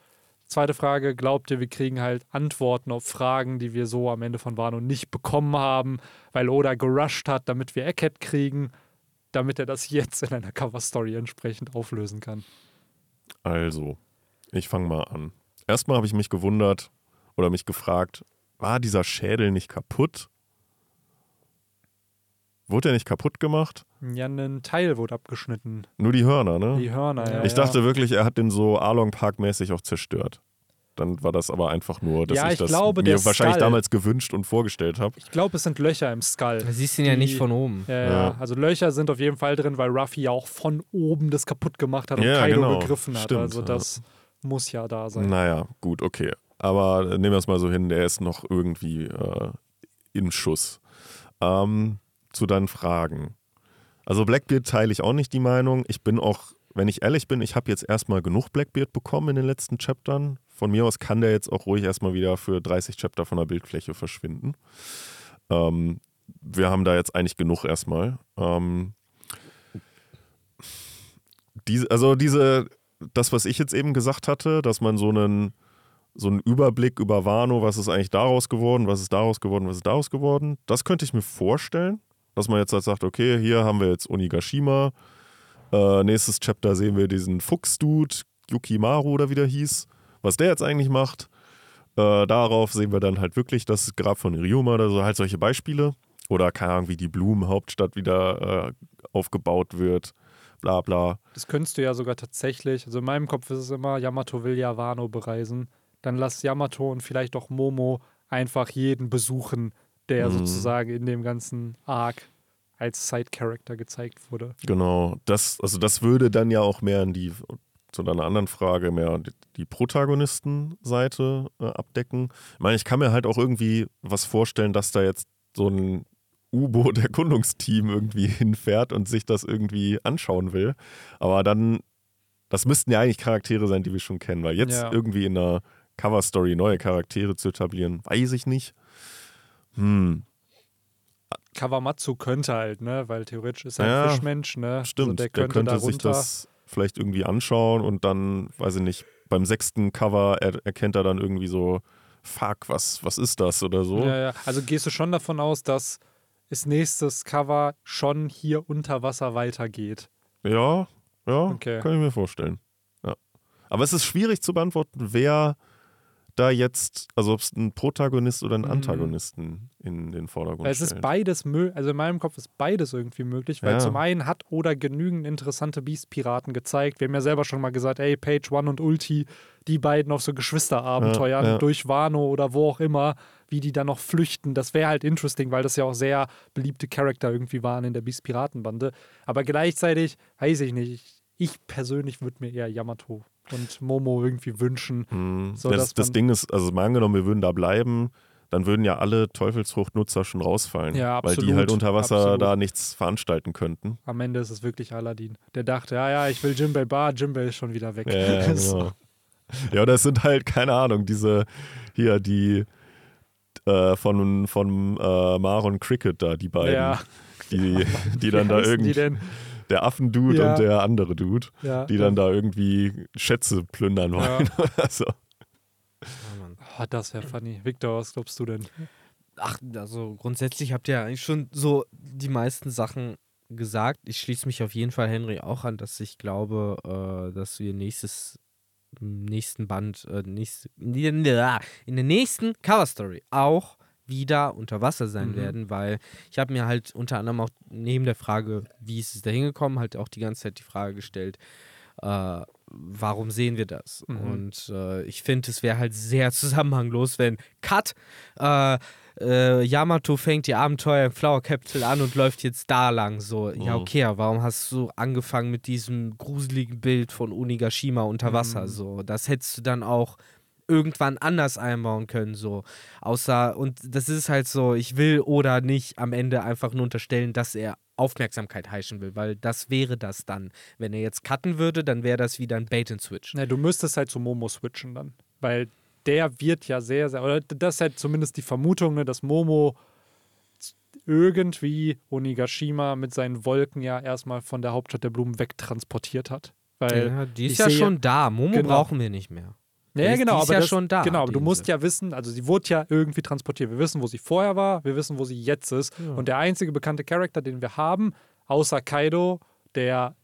Zweite Frage, glaubt ihr, wir kriegen halt Antworten auf Fragen, die wir so am Ende von Wano nicht bekommen haben, weil Oda gerusht hat, damit wir Eckhead kriegen, damit er das jetzt in einer Cover-Story entsprechend auflösen kann? Also, ich fange mal an. Erstmal habe ich mich gewundert oder mich gefragt, war dieser Schädel nicht kaputt? Wurde er nicht kaputt gemacht? Ja, ein Teil wurde abgeschnitten. Nur die Hörner, ne? Die Hörner, ja. Ich dachte wirklich, er hat den so Along Park mäßig auch zerstört. Dann war das aber einfach nur, dass ja, ich, ich das glaube, mir wahrscheinlich Skull. damals gewünscht und vorgestellt habe. Ich glaube, es sind Löcher im Skull. Du siehst ihn ja nicht von oben. Ja, ja, also Löcher sind auf jeden Fall drin, weil Ruffy ja auch von oben das kaputt gemacht hat und ja, Kaido genau. gegriffen hat. Stimmt, also das muss ja da sein. Naja, gut, okay. Aber nehmen wir es mal so hin, der ist noch irgendwie äh, in Schuss. Ähm, zu deinen Fragen. Also Blackbeard teile ich auch nicht die Meinung. Ich bin auch, wenn ich ehrlich bin, ich habe jetzt erstmal genug Blackbeard bekommen in den letzten Chaptern. Von mir aus kann der jetzt auch ruhig erstmal wieder für 30 Chapter von der Bildfläche verschwinden. Ähm, wir haben da jetzt eigentlich genug erstmal. Ähm, diese, also diese, das, was ich jetzt eben gesagt hatte, dass man so einen, so einen Überblick über Wano, was ist eigentlich daraus geworden, was ist daraus geworden, was ist daraus geworden, das könnte ich mir vorstellen dass man jetzt halt sagt, okay, hier haben wir jetzt Onigashima. Äh, nächstes Chapter sehen wir diesen Fuchs-Dude, Yukimaru oder wie der hieß, was der jetzt eigentlich macht. Äh, darauf sehen wir dann halt wirklich das Grab von Ryuma oder so, halt solche Beispiele. Oder keine Ahnung, wie die Blumenhauptstadt wieder äh, aufgebaut wird, bla bla. Das könntest du ja sogar tatsächlich, also in meinem Kopf ist es immer, Yamato will ja Wano bereisen. Dann lass Yamato und vielleicht auch Momo einfach jeden besuchen, der mhm. sozusagen in dem ganzen Arc als Side-Character gezeigt wurde. Genau, das, also das würde dann ja auch mehr in die, zu deiner anderen Frage, mehr die, die Protagonistenseite äh, abdecken. Ich meine, ich kann mir halt auch irgendwie was vorstellen, dass da jetzt so ein U-Boot-Erkundungsteam irgendwie hinfährt und sich das irgendwie anschauen will. Aber dann, das müssten ja eigentlich Charaktere sein, die wir schon kennen, weil jetzt ja. irgendwie in einer Cover-Story neue Charaktere zu etablieren, weiß ich nicht. Hm. Kawamatsu könnte halt, ne? Weil theoretisch ist er ein Ja, Fischmensch, ne? Stimmt, also der der könnte, könnte, da sich das vielleicht irgendwie anschauen und dann, weiß ich nicht, beim sechsten Cover er, erkennt er dann irgendwie so, fuck, was, was ist das oder so. Ja, ja. Also gehst du schon davon aus, dass das nächstes Cover schon hier unter Wasser weitergeht. Ja, ja, Okay. kann ich mir vorstellen. Ja. Aber es ist schwierig zu beantworten, wer da jetzt, also ob es ein Protagonist oder einen Mhm. Antagonisten in den Vordergrund Weil es ist stellt. beides möglich, also in meinem Kopf ist beides irgendwie möglich, weil Ja. zum einen hat Oda genügend interessante Beast-Piraten gezeigt. Wir haben ja selber schon mal gesagt, ey, Page One und Ulti, die beiden auf so Geschwisterabenteuern Ja, ja. durch Wano oder wo auch immer, wie die dann noch flüchten. Das wäre halt interesting, weil das ja auch sehr beliebte Charakter irgendwie waren in der Beast-Piratenbande. Aber gleichzeitig, weiß ich nicht, ich, ich persönlich würde mir eher Yamato und Momo irgendwie wünschen. Mhm. so, das das Ding ist, also mal angenommen, wir würden da bleiben, dann würden ja alle Teufelsfruchtnutzer schon rausfallen. Ja, Weil die absolut, halt unter Wasser absolut. da nichts veranstalten könnten. Am Ende ist es wirklich Aladdin. Der dachte, ja, ja, ich will Jimbei Bar, Jimbei ist schon wieder weg. Ja, ja, So. genau. ja, es sind halt, keine Ahnung, diese hier, die äh, von, von äh, Maron Cricket da, die beiden. Ja. Die, die Wie dann da irgendwie, Die denn? Der Affendude Ja. und der andere Dude, Ja. die dann da irgendwie Schätze plündern wollen oder so. Ja, Mann. Oh, das wäre funny. Victor, was glaubst du denn? Ach, also grundsätzlich habt ihr ja eigentlich schon so die meisten Sachen gesagt. Ich schließe mich auf jeden Fall Henry auch an, dass ich glaube, äh, dass wir nächstes im nächsten Band, äh, nächst, in, der, in der nächsten Cover Story auch wieder unter Wasser sein Mhm. werden, weil ich habe mir halt unter anderem auch neben der Frage, wie ist es da hingekommen, halt auch die ganze Zeit die Frage gestellt, äh, warum sehen wir das? Mhm. Und äh, ich finde, es wäre halt sehr zusammenhanglos, wenn Cut, äh, äh, Yamato fängt die Abenteuer im Flower Capital an und läuft jetzt da lang. So, ja, Mhm. okay, warum hast du angefangen mit diesem gruseligen Bild von Onigashima unter Wasser? Mhm. So, das hättest du dann auch irgendwann anders einbauen können, so. Außer, und das ist halt so, ich will oder nicht am Ende einfach nur unterstellen, dass er Aufmerksamkeit heischen will, weil das wäre das dann. Wenn er jetzt cutten würde, dann wäre das wieder ein Bait and Switch. Ne, du müsstest halt zu Momo switchen dann. Weil der wird ja sehr, sehr, oder das ist halt zumindest die Vermutung, ne, dass Momo irgendwie Onigashima mit seinen Wolken ja erstmal von der Hauptstadt der Blumen wegtransportiert hat. Weil ja, die ist ja schon da. Momo Genau. brauchen wir nicht mehr. Ja, ist- genau, ist aber ja das, schon da, Genau, aber du musst ja wissen, also sie wurde ja irgendwie transportiert. Wir wissen, wo sie vorher war, wir wissen, wo sie jetzt ist. Und der einzige bekannte Charakter, den wir haben, außer Kaido, der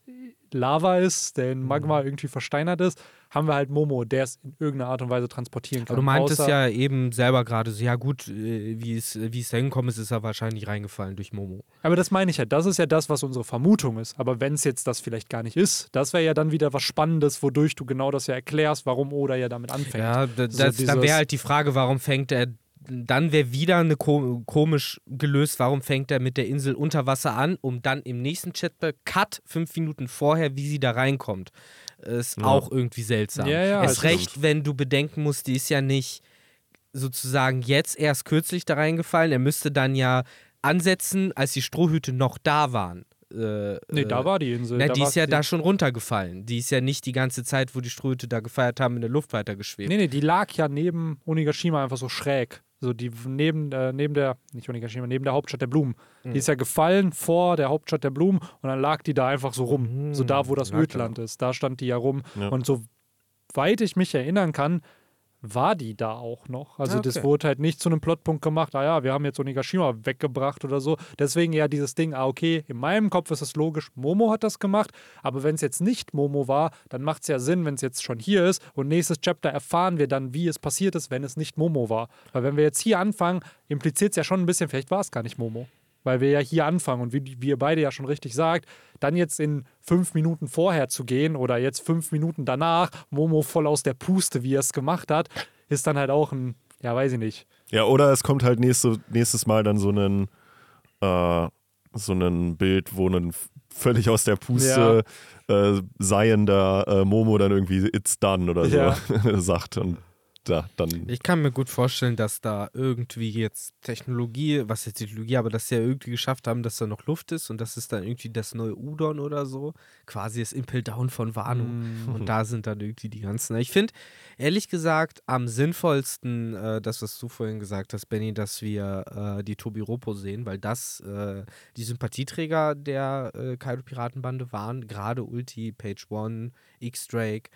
Lava ist, der in Magma Mhm. irgendwie versteinert ist, haben wir halt Momo, der es in irgendeiner Art und Weise transportieren kann. Aber du meintest ja eben selber gerade so, ja gut, äh, wie es, wie es da hingekommen ist, ist er wahrscheinlich reingefallen durch Momo. Aber das meine ich ja, das ist ja das, was unsere Vermutung ist. Aber wenn es jetzt das vielleicht gar nicht ist, das wäre ja dann wieder was Spannendes, wodurch du genau das ja erklärst, warum Oda ja damit anfängt. Ja, da, So das, dann dieses- wäre halt die Frage, warum fängt er, dann wäre wieder eine ko komisch gelöst, warum fängt er mit der Insel unter Wasser an, um dann im nächsten Chatback, Cut, fünf Minuten vorher, wie sie da reinkommt. Ist Ja. auch irgendwie seltsam. Ja, ja, es recht, wenn du bedenken musst, die ist ja nicht sozusagen jetzt erst kürzlich da reingefallen. Er müsste dann ja ansetzen, als die Strohhüte noch da waren. Äh, Nee, äh, da war die Insel. na, da die ist ja die- da schon runtergefallen. Die ist ja nicht die ganze Zeit, wo die Strohhüte da gefeiert haben, in der Luft weitergeschwebt. Nee, nee, die lag ja neben Onigashima einfach so schräg. So die neben, äh, neben der, nicht Onigashima, neben der Hauptstadt der Blumen. Mhm. Die ist ja gefallen vor der Hauptstadt der Blumen und dann lag die da einfach so rum. Mhm, So da, wo das. Ödland ist. Da stand die ja rum. Ja. Und soweit ich mich erinnern kann, war die da auch noch. Also Ah, das okay. wurde halt nicht zu einem Plotpunkt gemacht, ah ja, wir haben jetzt Onigashima weggebracht oder so. Deswegen ja dieses Ding, ah okay, in meinem Kopf ist es logisch, Momo hat das gemacht, aber wenn es jetzt nicht Momo war, dann macht es ja Sinn, wenn es jetzt schon hier ist und nächstes Chapter erfahren wir dann, wie es passiert ist, wenn es nicht Momo war. Weil wenn wir jetzt hier anfangen, impliziert es ja schon ein bisschen, vielleicht war es gar nicht Momo. Weil wir ja hier anfangen und wie, wie ihr beide ja schon richtig sagt, dann jetzt in fünf Minuten vorher zu gehen oder jetzt fünf Minuten danach, Momo voll aus der Puste, wie er es gemacht hat, ist dann halt auch ein, ja, weiß ich nicht. Ja, oder es kommt halt nächste, nächstes Mal dann so ein äh, so ein Bild, wo ein völlig aus der Puste äh, seiender äh, Momo dann irgendwie It's done oder so Ja. sagt. Und da dann. Ich kann mir gut vorstellen, dass da irgendwie jetzt Technologie, was jetzt Technologie, aber dass sie ja irgendwie geschafft haben, dass da noch Luft ist und das ist dann irgendwie das neue Udon oder so. Quasi das Impel Down von Wano. Mm. Und da sind dann irgendwie die ganzen. Ich finde, ehrlich gesagt, am sinnvollsten, äh, das, was du vorhin gesagt hast, Benny, dass wir äh, die Tobi Ropo sehen, weil das äh, die Sympathieträger der äh, Kaido-Piratenbande waren. Gerade Ulti, Page One, X-Drake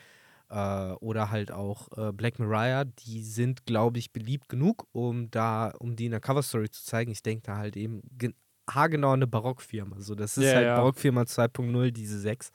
äh, oder halt auch äh, Black Mariah, die sind, glaube ich, beliebt genug, um da, um die in der Coverstory zu zeigen. Ich denke da halt eben haargenau eine Barockfirma. Also das ist yeah, halt ja. Barockfirma 2.0, diese 6,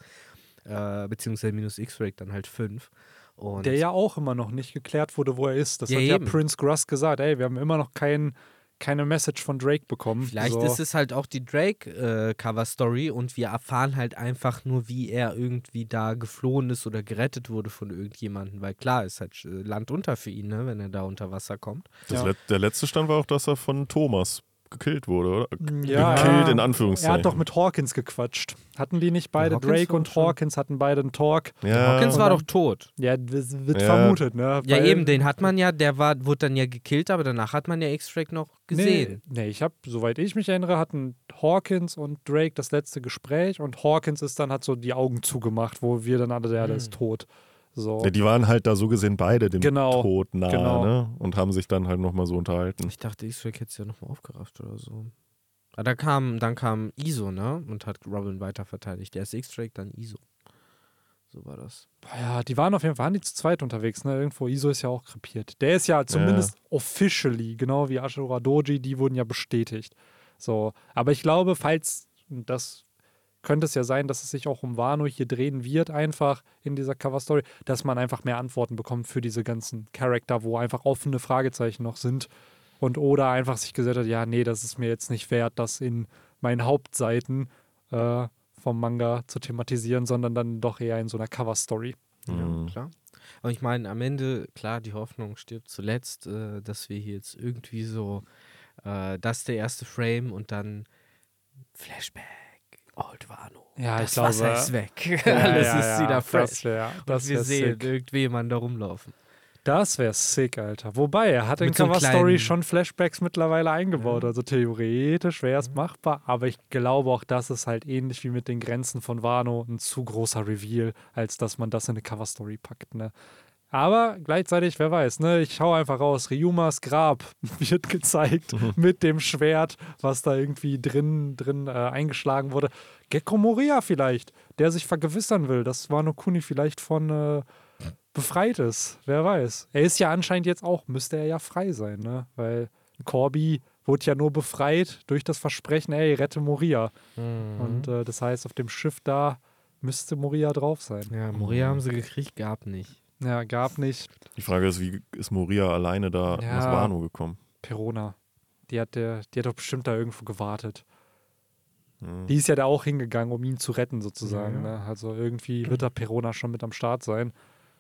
äh, beziehungsweise minus X-Ray dann halt 5. Und der ja auch immer noch nicht geklärt wurde, wo er ist. Das ja, hat ja Prince Gruss gesagt. Ey, wir haben immer noch keinen keine Message von Drake bekommen. Vielleicht so. ist es halt auch die Drake-Cover-Story äh, und wir erfahren halt einfach nur, wie er irgendwie da geflohen ist oder gerettet wurde von irgendjemandem. Weil klar, ist halt äh, Land unter für ihn, ne, wenn er da unter Wasser kommt. Ja. Le der letzte Stand war auch, dass er von Thomas gekillt wurde, oder? Mm, ja, gekillt in Anführungszeichen. Er hat doch mit Hawkins gequatscht. Hatten die nicht beide? Drake und Hawkins hatten beide einen Talk. Ja. Hawkins war doch tot. Ja, das wird ja. vermutet, ne? Ja, eben, den hat man ja, der war, wurde dann ja gekillt, aber danach hat man ja X-Drake noch gesehen. Nee, nee ich habe, soweit ich mich erinnere, hatten Hawkins und Drake das letzte Gespräch und Hawkins ist dann, hat so die Augen zugemacht, wo wir dann alle, der, der ist hm. tot. So. Ja, die waren halt da so gesehen beide dem genau, Tod nahe genau. ne? und haben sich dann halt nochmal so unterhalten. Ich dachte, X-Drake hätte es ja nochmal aufgerafft oder so. Aber da kam, dann kam ISO, ne? Und hat Robin weiter verteidigt. Der ist X-Drake, dann ISO. So war das. Ja, die waren auf jeden Fall waren die zu zweit unterwegs, ne? Irgendwo, ISO ist ja auch krepiert. Der ist ja zumindest ja. officially, genau wie Ashura Doji, die wurden ja bestätigt. So, aber ich glaube, falls, das könnte es ja sein, dass es sich auch um Wano hier drehen wird, einfach in dieser Cover-Story, dass man einfach mehr Antworten bekommt für diese ganzen Charakter, wo einfach offene Fragezeichen noch sind und Oda einfach sich gesagt hat, ja, nee, das ist mir jetzt nicht wert, das in meinen Hauptseiten äh, vom Manga zu thematisieren, sondern dann doch eher in so einer Cover-Story. Mhm. Ja, klar. Aber ich meine, am Ende, klar, die Hoffnung stirbt zuletzt, äh, dass wir hier jetzt irgendwie so, äh, das der erste Frame und dann Flashback. Old Wano. Ja, das ich glaube, Wasser ist weg. Ja, Alles ja, ist wieder fresh. Das wär, das und wir sehen sick. irgendjemanden da rumlaufen. Das wäre sick, Alter. Wobei, er hat in Cover Story schon Flashbacks mittlerweile eingebaut. Ja. Also theoretisch wäre es ja. machbar, aber ich glaube auch, das ist halt ähnlich wie mit den Grenzen von Wano ein zu großer Reveal, als dass man das in eine Cover Story packt. Ne? Aber gleichzeitig, wer weiß, ne? Ich schaue einfach raus. Ryumas Grab wird gezeigt mhm. mit dem Schwert, was da irgendwie drin, drin äh, eingeschlagen wurde. Gekko Moria vielleicht, der sich vergewissern will, dass Wano Kuni vielleicht von äh, befreit ist. Wer weiß. Er ist ja anscheinend jetzt auch, müsste er ja frei sein, ne? Weil Corby wurde ja nur befreit durch das Versprechen, ey, rette Moria. Mhm. Und äh, das heißt, auf dem Schiff da müsste Moria drauf sein. Ja, Moria haben sie gekriegt, gab nicht. Ja, gab nicht. Die Frage ist, wie ist Moria alleine da ja, nach Wano gekommen? Perona. Die hat, der, die hat doch bestimmt da irgendwo gewartet. Mhm. Die ist ja da auch hingegangen, um ihn zu retten, sozusagen. Ja. Ne? Also irgendwie wird da Perona schon mit am Start sein.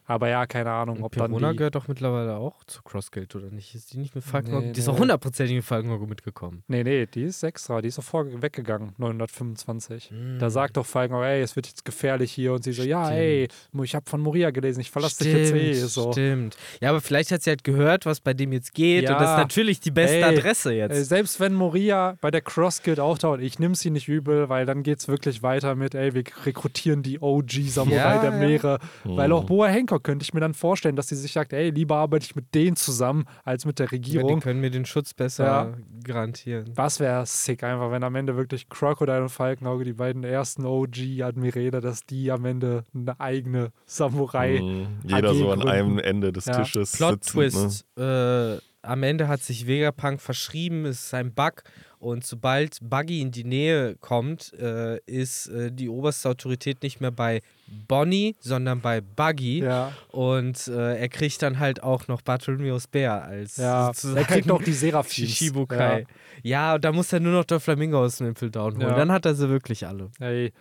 Aber ja, keine Ahnung, ob Perona dann die... gehört doch mittlerweile auch zu Crossgate, oder nicht? Ist die nicht mit Falkenauge? Nee, die ist auch hundertprozentig mit Falkenauge mitgekommen. Nee, nee, die ist extra. Die ist auch vor weggegangen, 925. Mm. Da sagt doch Falkenauge, ey, es wird jetzt gefährlich hier. Und sie so, ja, ey, ich habe von Moria gelesen, ich verlasse dich jetzt eh. So. Stimmt. Ja, aber vielleicht hat sie halt gehört, was bei dem jetzt geht. Ja, und das ist natürlich die beste ey, Adresse jetzt. Ey, selbst wenn Moria bei der Crossgate auftaucht, ich nehme sie nicht übel, weil dann geht es wirklich weiter mit, ey, wir rekrutieren die OG-Samurai ja, der Meere. Ja. Weil auch Boa Hancock könnte ich mir dann vorstellen, dass sie sich sagt, ey, lieber arbeite ich mit denen zusammen als mit der Regierung. Ja, die können mir den Schutz besser ja. garantieren. Das wäre sick einfach, wenn am Ende wirklich Crocodile und Falkenauge, die beiden ersten OG-Admiräle, dass die am Ende eine eigene Samurai mhm. Jeder so an einem Ende des ja. Tisches Plot sitzen, ne? Twist. Ne? Äh, am Ende hat sich Vegapunk verschrieben, es ist ein Bug und sobald Buggy in die Nähe kommt, äh, ist äh, die oberste Autorität nicht mehr bei Bonnie, sondern bei Buggy. Ja. Und äh, er kriegt dann halt auch noch Bartholomeus Bär als ja. Er kriegt auch die Seraphim. Shichibukai. Ja. ja, und da muss er nur noch der Flamingo aus dem Impel Down holen. Ja. Dann hat er sie wirklich alle. Ey.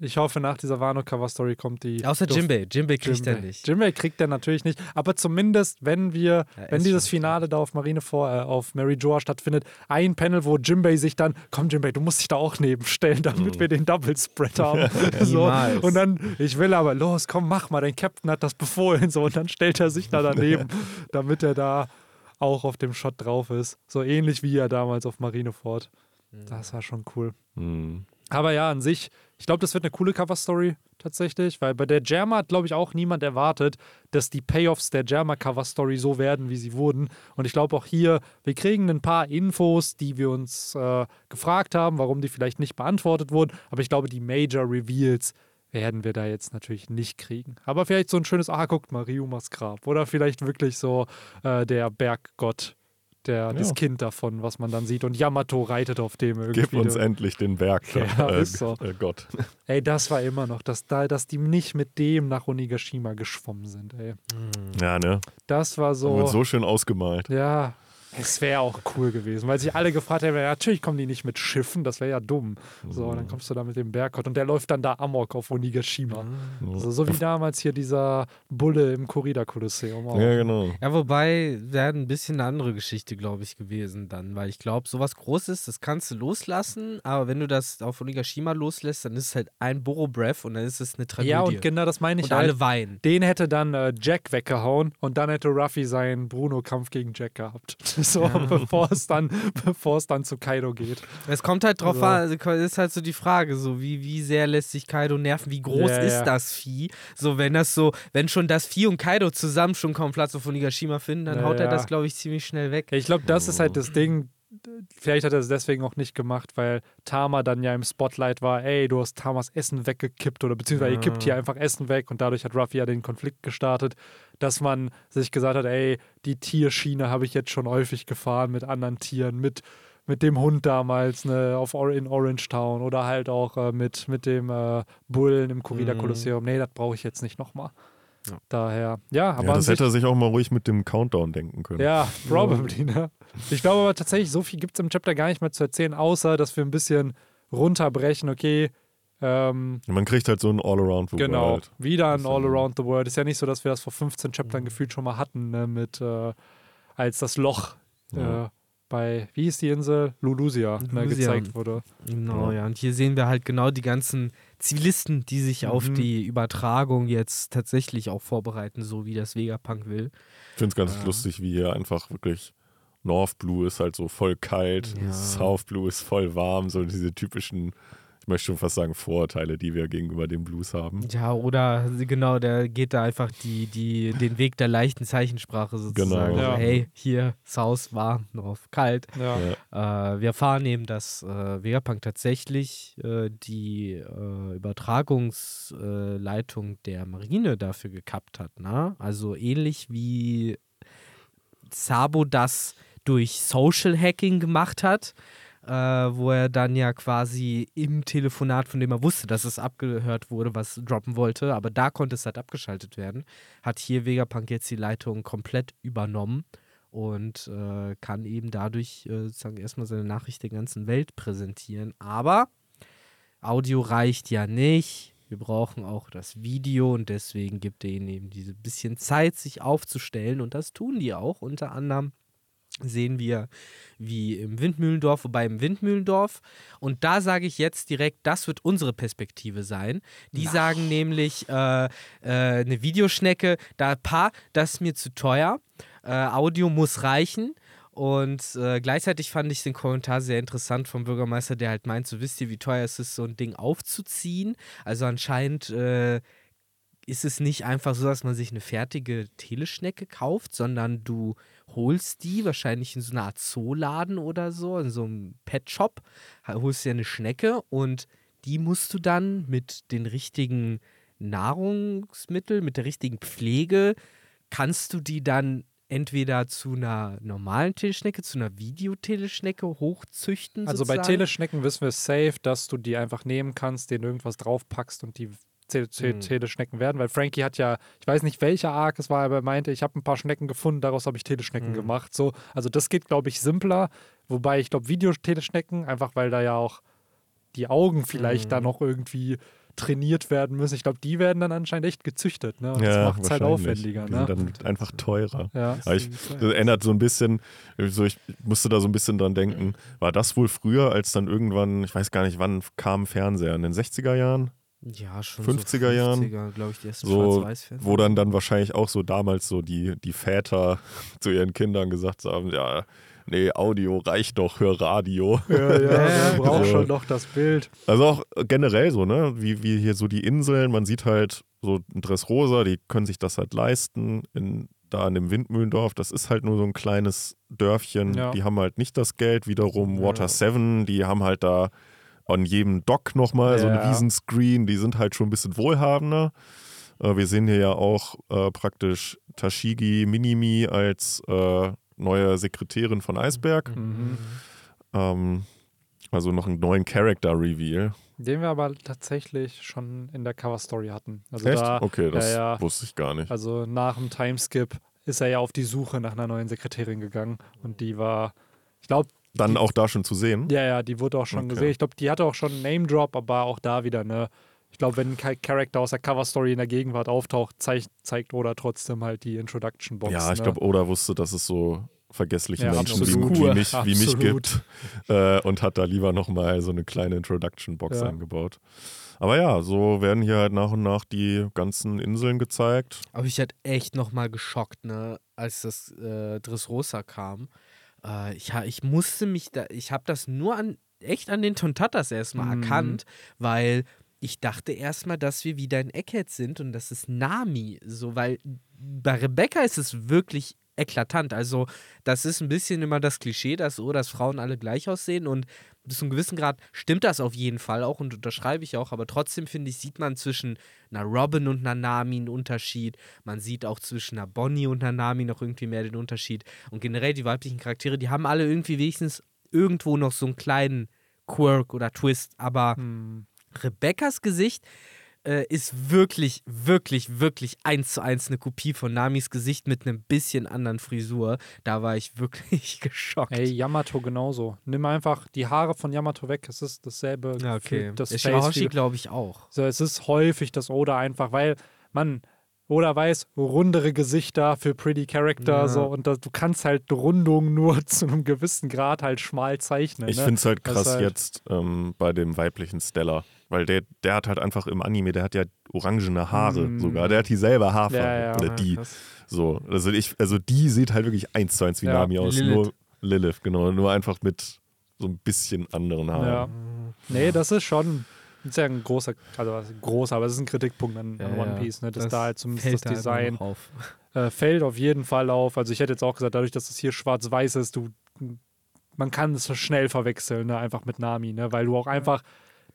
Ich hoffe, nach dieser Wano-Cover-Story kommt die. Außer Jimbei. Jimbei kriegt Jimbei. er nicht. Jimbei kriegt er natürlich nicht. Aber zumindest, wenn wir, ja, wenn dieses Finale da auf Marine vor, äh, auf Mary Joa stattfindet, ein Panel, wo Jimbei sich dann, komm Jimbei, du musst dich da auch nebenstellen, damit mhm. wir den Double Spread haben. so. Und dann, ich will aber, los, komm, mach mal, dein Captain hat das befohlen. So, und dann stellt er sich da daneben, damit er da auch auf dem Shot drauf ist. So ähnlich wie er damals auf Marineford. Mhm. Das war schon cool. Mhm. Aber ja, an sich, ich glaube, das wird eine coole Cover-Story tatsächlich, weil bei der Jammer hat, glaube ich, auch niemand erwartet, dass die Payoffs der Jammer-Cover-Story so werden, wie sie wurden. Und ich glaube auch hier, wir kriegen ein paar Infos, die wir uns äh, gefragt haben, warum die vielleicht nicht beantwortet wurden. Aber ich glaube, die Major Reveals werden wir da jetzt natürlich nicht kriegen. Aber vielleicht so ein schönes, ah, guckt mal, Ryumas Grab. Oder vielleicht wirklich so äh, der Berggott der, ja. das Kind davon, was man dann sieht. Und Yamato reitet auf dem irgendwie. Gib uns endlich den Berg, ja, äh, so. äh, Gott. Ey, das war immer noch, dass, da, dass die nicht mit dem nach Onigashima geschwommen sind, ey. Ja, ne? Das war so. Und so schön ausgemalt. Ja, es wäre auch cool gewesen, weil sich alle gefragt haben, ja, natürlich kommen die nicht mit Schiffen, das wäre ja dumm. So, dann kommst du da mit dem Berggott und der läuft dann da amok auf Onigashima. Mhm. Also, so wie damals hier dieser Bulle im Corrida-Kolosseum. Ja, genau. Ja, wobei wäre ein bisschen eine andere Geschichte, glaube ich, gewesen dann, weil ich glaube, sowas Großes, das kannst du loslassen, aber wenn du das auf Onigashima loslässt, dann ist es halt ein Boro-Breath und dann ist es eine Tragödie. Ja, und genau das meine ich und halt. alle weinen. Den hätte dann äh, Jack weggehauen und dann hätte Ruffy seinen Bruno-Kampf gegen Jack gehabt. so, ja. bevor, es dann, bevor es dann zu Kaido geht. Es kommt halt drauf also. an, also ist halt so die Frage, so wie, wie sehr lässt sich Kaido nerven, wie groß ja, ist ja. das Vieh? So, wenn das so, wenn schon das Vieh und Kaido zusammen schon kaum Platz auf Onigashima finden, dann haut er das, glaube ich, ziemlich schnell weg. Ich glaube, das ist halt das Ding, vielleicht hat er es deswegen auch nicht gemacht, weil Tama dann ja im Spotlight war, ey, du hast Tamas Essen weggekippt oder beziehungsweise ihr kippt hier ah. einfach Essen weg und dadurch hat Ruffy ja den Konflikt gestartet, dass man sich gesagt hat, ey, die Tierschiene habe ich jetzt schon häufig gefahren mit anderen Tieren, mit, mit dem Hund damals ne, auf in Orange Town oder halt auch äh, mit, mit dem äh, Bullen im Corrida mhm. Kolosseum. Nee, das brauche ich jetzt nicht nochmal. Ja. Daher, ja, aber. Ja, das hätte er sich auch mal ruhig mit dem Countdown denken können. Ja, probably, ne? Ich glaube aber tatsächlich, so viel gibt es im Chapter gar nicht mehr zu erzählen, außer dass wir ein bisschen runterbrechen, okay. Ähm, Man kriegt halt so ein All-Around the genau, World. Genau, wieder ein All-Around the World. Ist ja nicht so, dass wir das vor 15 Chaptern mhm. gefühlt schon mal hatten, ne, mit äh, als das Loch ja. äh, bei, wie hieß die Insel? Lulusia, ne, gezeigt wurde. Genau, ja. Und hier sehen wir halt genau die ganzen Zivilisten, die sich mhm. auf die Übertragung jetzt tatsächlich auch vorbereiten, so wie das Vegapunk will. Ich finde es ganz äh. lustig, wie hier einfach wirklich North Blue ist halt so voll kalt, ja. South Blue ist voll warm, so diese typischen ich möchte schon fast sagen, Vorurteile, die wir gegenüber dem Blues haben. Ja, oder genau, der geht da einfach die, die, den Weg der leichten Zeichensprache sozusagen. Genau. Ja. hey, hier, South warm, drauf, kalt. Ja. Äh, wir erfahren eben, dass äh, Vegapunk tatsächlich äh, die äh, Übertragungsleitung der Marine dafür gekappt hat. Ne? Also ähnlich wie Sabo das durch Social Hacking gemacht hat äh, wo er dann ja quasi im Telefonat, von dem er wusste, dass es abgehört wurde, was droppen wollte, aber da konnte es halt abgeschaltet werden, hat hier Vegapunk jetzt die Leitung komplett übernommen und äh, kann eben dadurch äh, sozusagen erstmal seine Nachricht der ganzen Welt präsentieren. Aber Audio reicht ja nicht. Wir brauchen auch das Video und deswegen gibt er ihnen eben diese bisschen Zeit, sich aufzustellen und das tun die auch. Unter anderem sehen wir wie im Windmühlendorf, wobei im Windmühlendorf. Und da sage ich jetzt direkt, das wird unsere Perspektive sein. Die Ach. sagen nämlich, äh, äh, eine Videoschnecke, da paar, das ist mir zu teuer. Äh, Audio muss reichen. Und äh, gleichzeitig fand ich den Kommentar sehr interessant vom Bürgermeister, der halt meint, so wisst ihr, wie teuer es ist, so ein Ding aufzuziehen. Also anscheinend äh, ist es nicht einfach so, dass man sich eine fertige Teleschnecke kauft, sondern du holst die wahrscheinlich in so einer Art Zooladen oder so, in so einem Pet-Shop, holst dir eine Schnecke und die musst du dann mit den richtigen Nahrungsmitteln, mit der richtigen Pflege, kannst du die dann entweder zu einer normalen Teleschnecke, zu einer Videoteleschnecke hochzüchten. Also sozusagen. bei Teleschnecken wissen wir safe, dass du die einfach nehmen kannst, denen irgendwas draufpackst und die Teleschnecken mhm. werden, weil Frankie hat ja, ich weiß nicht welcher Arc es war, aber er meinte, ich habe ein paar Schnecken gefunden, daraus habe ich Teleschnecken mhm. gemacht. So, also das geht, glaube ich, simpler. Wobei ich glaube, Videoteleschnecken, einfach weil da ja auch die Augen vielleicht mhm. da noch irgendwie trainiert werden müssen. Ich glaube, die werden dann anscheinend echt gezüchtet. Ne? Und ja, das macht es halt aufwendiger. Die ne? sind dann einfach teurer. Ja. Ich, das ändert so ein bisschen, so ich musste da so ein bisschen dran denken, war das wohl früher, als dann irgendwann, ich weiß gar nicht, wann kam Fernseher, in den 60er Jahren? Ja, schon 50er, so 50er Jahren, glaube ich, die ersten so, wo dann dann wahrscheinlich auch so damals so die, die Väter zu ihren Kindern gesagt haben, ja, nee, Audio reicht doch, hör Radio. Ja, ja, man braucht schon noch das Bild. Also auch generell so, ne, wie, wie hier so die Inseln, man sieht halt so ein Dressrosa, die können sich das halt leisten, in, da in dem Windmühlendorf, das ist halt nur so ein kleines Dörfchen, ja. die haben halt nicht das Geld, wiederum. Water 7, die haben halt da an jedem Dock nochmal ja. so ein Riesenscreen, die sind halt schon ein bisschen wohlhabender. Äh, wir sehen hier ja auch äh, praktisch Tashigi Minimi als äh, neue Sekretärin von Eisberg. Mhm. Ähm, also noch einen neuen Character-Reveal. Den wir aber tatsächlich schon in der Cover-Story hatten. Also Echt? Da, okay, das ja, ja, wusste ich gar nicht. Also nach dem Timeskip ist er ja auf die Suche nach einer neuen Sekretärin gegangen und die war, ich glaube. Dann die, auch da schon zu sehen? Ja, ja, die wurde auch schon okay. gesehen. Ich glaube, die hatte auch schon einen Name-Drop, aber auch da wieder eine. Ich glaube, wenn ein Charakter aus der Cover-Story in der Gegenwart auftaucht, zeigt, zeigt Oda trotzdem halt die Introduction-Box. Ja, ich ne? glaube, Oda wusste, dass es so vergessliche ja, Menschen wie, wie, mich, wie mich gibt äh, und hat da lieber nochmal so eine kleine Introduction-Box ja. eingebaut. Aber ja, so werden hier halt nach und nach die ganzen Inseln gezeigt. Aber ich hatte echt nochmal geschockt, ne, als das äh, Dressrosa kam. Äh, ich, ich musste mich da, ich habe das nur an, echt an den Tontatas erstmal mhm. erkannt, weil ich dachte erstmal, dass wir wieder in Eckhead sind und das ist Nami. So, weil bei Rebecca ist es wirklich eklatant. Also, das ist ein bisschen immer das Klischee, dass, oh, dass Frauen alle gleich aussehen und bis zu einem gewissen Grad stimmt das auf jeden Fall auch und unterschreibe ich auch, aber trotzdem finde ich, sieht man zwischen einer Robin und einer Nami einen Unterschied. Man sieht auch zwischen einer Bonnie und einer Nami noch irgendwie mehr den Unterschied. Und generell die weiblichen Charaktere, die haben alle irgendwie wenigstens irgendwo noch so einen kleinen Quirk oder Twist, aber hm. Rebecca's Gesicht äh, ist wirklich, wirklich, wirklich eins zu eins eine Kopie von Namis Gesicht mit einem bisschen anderen Frisur. Da war ich wirklich geschockt. Ey, Yamato genauso. Nimm einfach die Haare von Yamato weg. Es ist dasselbe. Ja, okay. Das Shirahoshi glaube ich auch. So, es ist häufig das Oda einfach, weil, man, oder weiß, rundere Gesichter für Pretty Character ja. so und das, du kannst halt Rundungen nur zu einem gewissen Grad halt schmal zeichnen. Ich ne? finde es halt krass halt jetzt ähm, bei dem weiblichen Stella. Weil der, der hat halt einfach im Anime, der hat ja orangene Haare mm. sogar. Der hat dieselbe Haarfarbe. Ja, ja, oder die. Krass. So, also ich, also die sieht halt wirklich eins zu eins wie ja, Nami aus. Lilith. Nur Lilith, genau. Nur einfach mit so ein bisschen anderen Haaren. Ja. Nee, das ist schon das ist ja ein großer, also großer, aber es ist ein Kritikpunkt an, an One Piece, ne? dass das da halt zumindest das Design äh, fällt auf jeden Fall auf. Also ich hätte jetzt auch gesagt, dadurch, dass es hier schwarz-weiß ist, du man kann es schnell verwechseln, ne? einfach mit Nami, ne? weil du auch einfach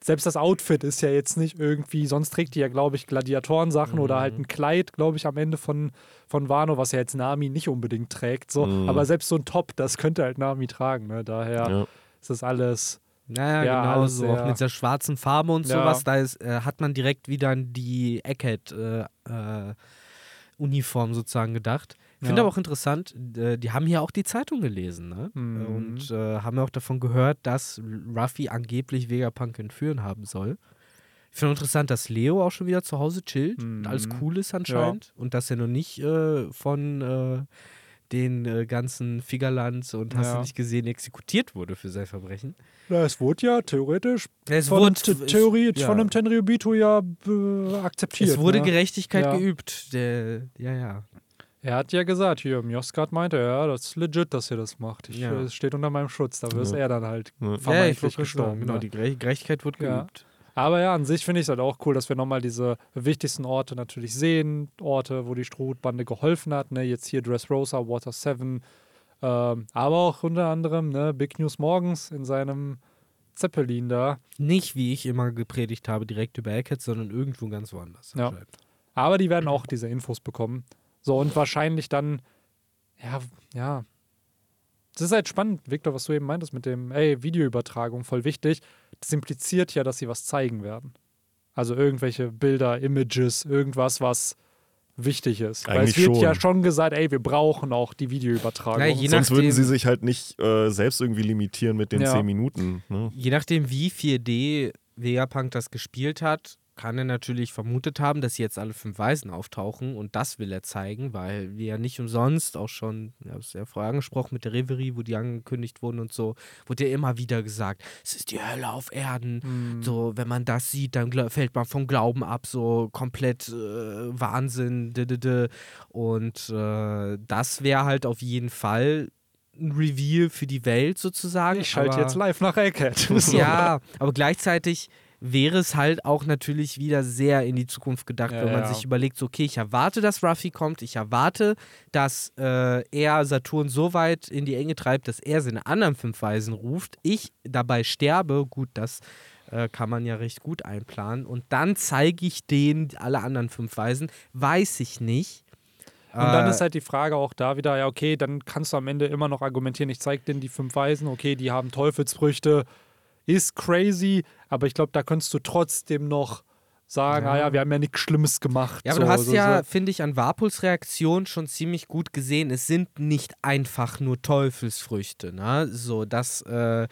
selbst das Outfit ist ja jetzt nicht irgendwie, sonst trägt die ja, glaube ich, Gladiatorensachen mhm. oder halt ein Kleid, glaube ich, am Ende von, von Wano, was ja jetzt Nami nicht unbedingt trägt. So. Mhm. Aber selbst so ein Top, das könnte halt Nami tragen. Ne? Daher ja. ist das alles. Naja, ja, genau so. Auch mit der schwarzen Farbe und ja. sowas, da ist, äh, hat man direkt wieder an die Egghead-Uniform äh, äh, sozusagen gedacht. Ich finde ja. aber auch interessant, die haben hier auch die Zeitung gelesen, ne? Mhm. Und äh, haben ja auch davon gehört, dass Ruffy angeblich Vegapunk entführen haben soll. Ich finde interessant, dass Leo auch schon wieder zu Hause chillt mhm. und alles cool ist anscheinend. Ja. Und dass er noch nicht äh, von äh, den äh, ganzen Figerlands und hast ja. du nicht gesehen, exekutiert wurde für sein Verbrechen. Ja, es wurde ja theoretisch es von, wurde, einem, Theorie, es, von einem Tenryubito ja äh, akzeptiert. Es wurde ne? Gerechtigkeit geübt. Der, ja, ja. Er hat ja gesagt, hier, Mjoskat meinte, ja, das ist legit, dass ihr das macht. Ich, ja. Es steht unter meinem Schutz. Da ist er dann halt ja. vermeintlich gestorben. Genau, ne? die Gerechtigkeit wird geübt. Aber ja, an sich finde ich es halt auch cool, dass wir nochmal diese wichtigsten Orte natürlich sehen. Orte, wo die Strohbande geholfen hat. Ne? Jetzt hier Dressrosa, Water 7. Ähm, aber auch unter anderem ne, Big News Morgens in seinem Zeppelin da. Nicht, wie ich immer gepredigt habe, direkt über Eckhead, sondern irgendwo ganz woanders. Ja. Aber die werden auch diese Infos bekommen. So, und wahrscheinlich dann, ja, ja. Das ist halt spannend, Victor, was du eben meintest mit dem, ey, Videoübertragung, voll wichtig. Das impliziert ja, dass sie was zeigen werden. Also irgendwelche Bilder, Images, irgendwas, was wichtig ist. Eigentlich Weil es wird schon. ja schon gesagt, ey, wir brauchen auch die Videoübertragung. Ja, Sonst nachdem, würden sie sich halt nicht äh, selbst irgendwie limitieren mit den ja. 10 Minuten. Ne? Je nachdem, wie 4D Vegapunk das gespielt hat, kann er natürlich vermutet haben, dass jetzt alle fünf Weisen auftauchen und das will er zeigen, weil wir ja nicht umsonst auch schon, ich habe es ja vorher angesprochen mit der Reverie, wo die angekündigt wurden und so, wurde ja immer wieder gesagt, es ist die Hölle auf Erden. Mhm. So, wenn man das sieht, dann fällt man vom Glauben ab, so komplett äh, Wahnsinn. Und äh, das wäre halt auf jeden Fall ein Reveal für die Welt sozusagen. Ich schalte jetzt live nach Egghead. ja, aber gleichzeitig wäre es halt auch natürlich wieder sehr in die Zukunft gedacht, ja, wenn man ja. sich überlegt, so, okay, ich erwarte, dass Ruffy kommt, ich erwarte, dass äh, er Saturn so weit in die Enge treibt, dass er seine anderen fünf Weisen ruft, ich dabei sterbe, gut, das äh, kann man ja recht gut einplanen und dann zeige ich denen alle anderen fünf Weisen, weiß ich nicht. Und dann ist äh, halt die Frage auch da wieder, ja, okay, dann kannst du am Ende immer noch argumentieren, ich zeige denen die fünf Weisen, okay, die haben Teufelsfrüchte, ist crazy, aber ich glaube, da könntest du trotzdem noch sagen, ja. ah ja, wir haben ja nichts Schlimmes gemacht. Ja, aber so, du hast so, ja, so. finde ich, an Warpuls Reaktion schon ziemlich gut gesehen, es sind nicht einfach nur Teufelsfrüchte, ne? So, das äh,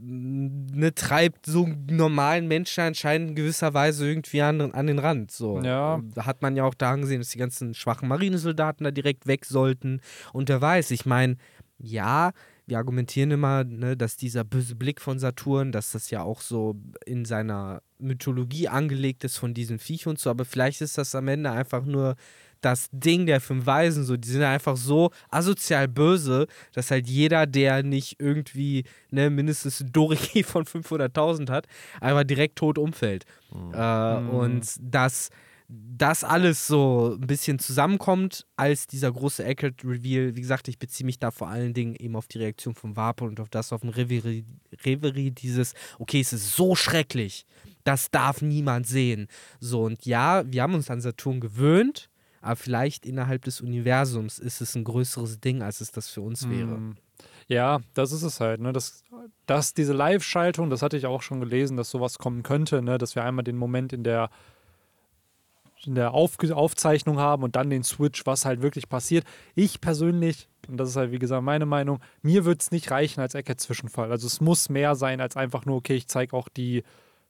ne, treibt so einen normalen Menschen anscheinend in gewisser Weise irgendwie an, an den Rand. So. Ja. Da hat man ja auch da gesehen, dass die ganzen schwachen Marinesoldaten da direkt weg sollten. Und wer weiß, ich meine, ja, wir argumentieren immer, ne, dass dieser böse Blick von Saturn, dass das ja auch so in seiner Mythologie angelegt ist von diesem Viech und so, aber vielleicht ist das am Ende einfach nur das Ding der fünf Weisen, so, die sind einfach so asozial böse, dass halt jeder, der nicht irgendwie ne, mindestens Doriki von 500.000 hat, einfach direkt tot umfällt. Mhm. Äh, mhm. Und das das alles so ein bisschen zusammenkommt als dieser große Eckert-Reveal. Wie gesagt, ich beziehe mich da vor allen Dingen eben auf die Reaktion von Vapor und auf das auf dem Reverie, Reverie dieses, okay, es ist so schrecklich, das darf niemand sehen. So, und ja, wir haben uns an Saturn gewöhnt, aber vielleicht innerhalb des Universums ist es ein größeres Ding, als es das für uns wäre. Mm. Ja, das ist es halt. Ne? Das, dass diese Live-Schaltung, das hatte ich auch schon gelesen, dass sowas kommen könnte, ne? dass wir einmal den Moment in der in der Auf Aufzeichnung haben und dann den Switch, was halt wirklich passiert. Ich persönlich, und das ist halt wie gesagt meine Meinung, mir wird es nicht reichen als Eckert-Zwischenfall. Also es muss mehr sein als einfach nur, okay, ich zeige auch die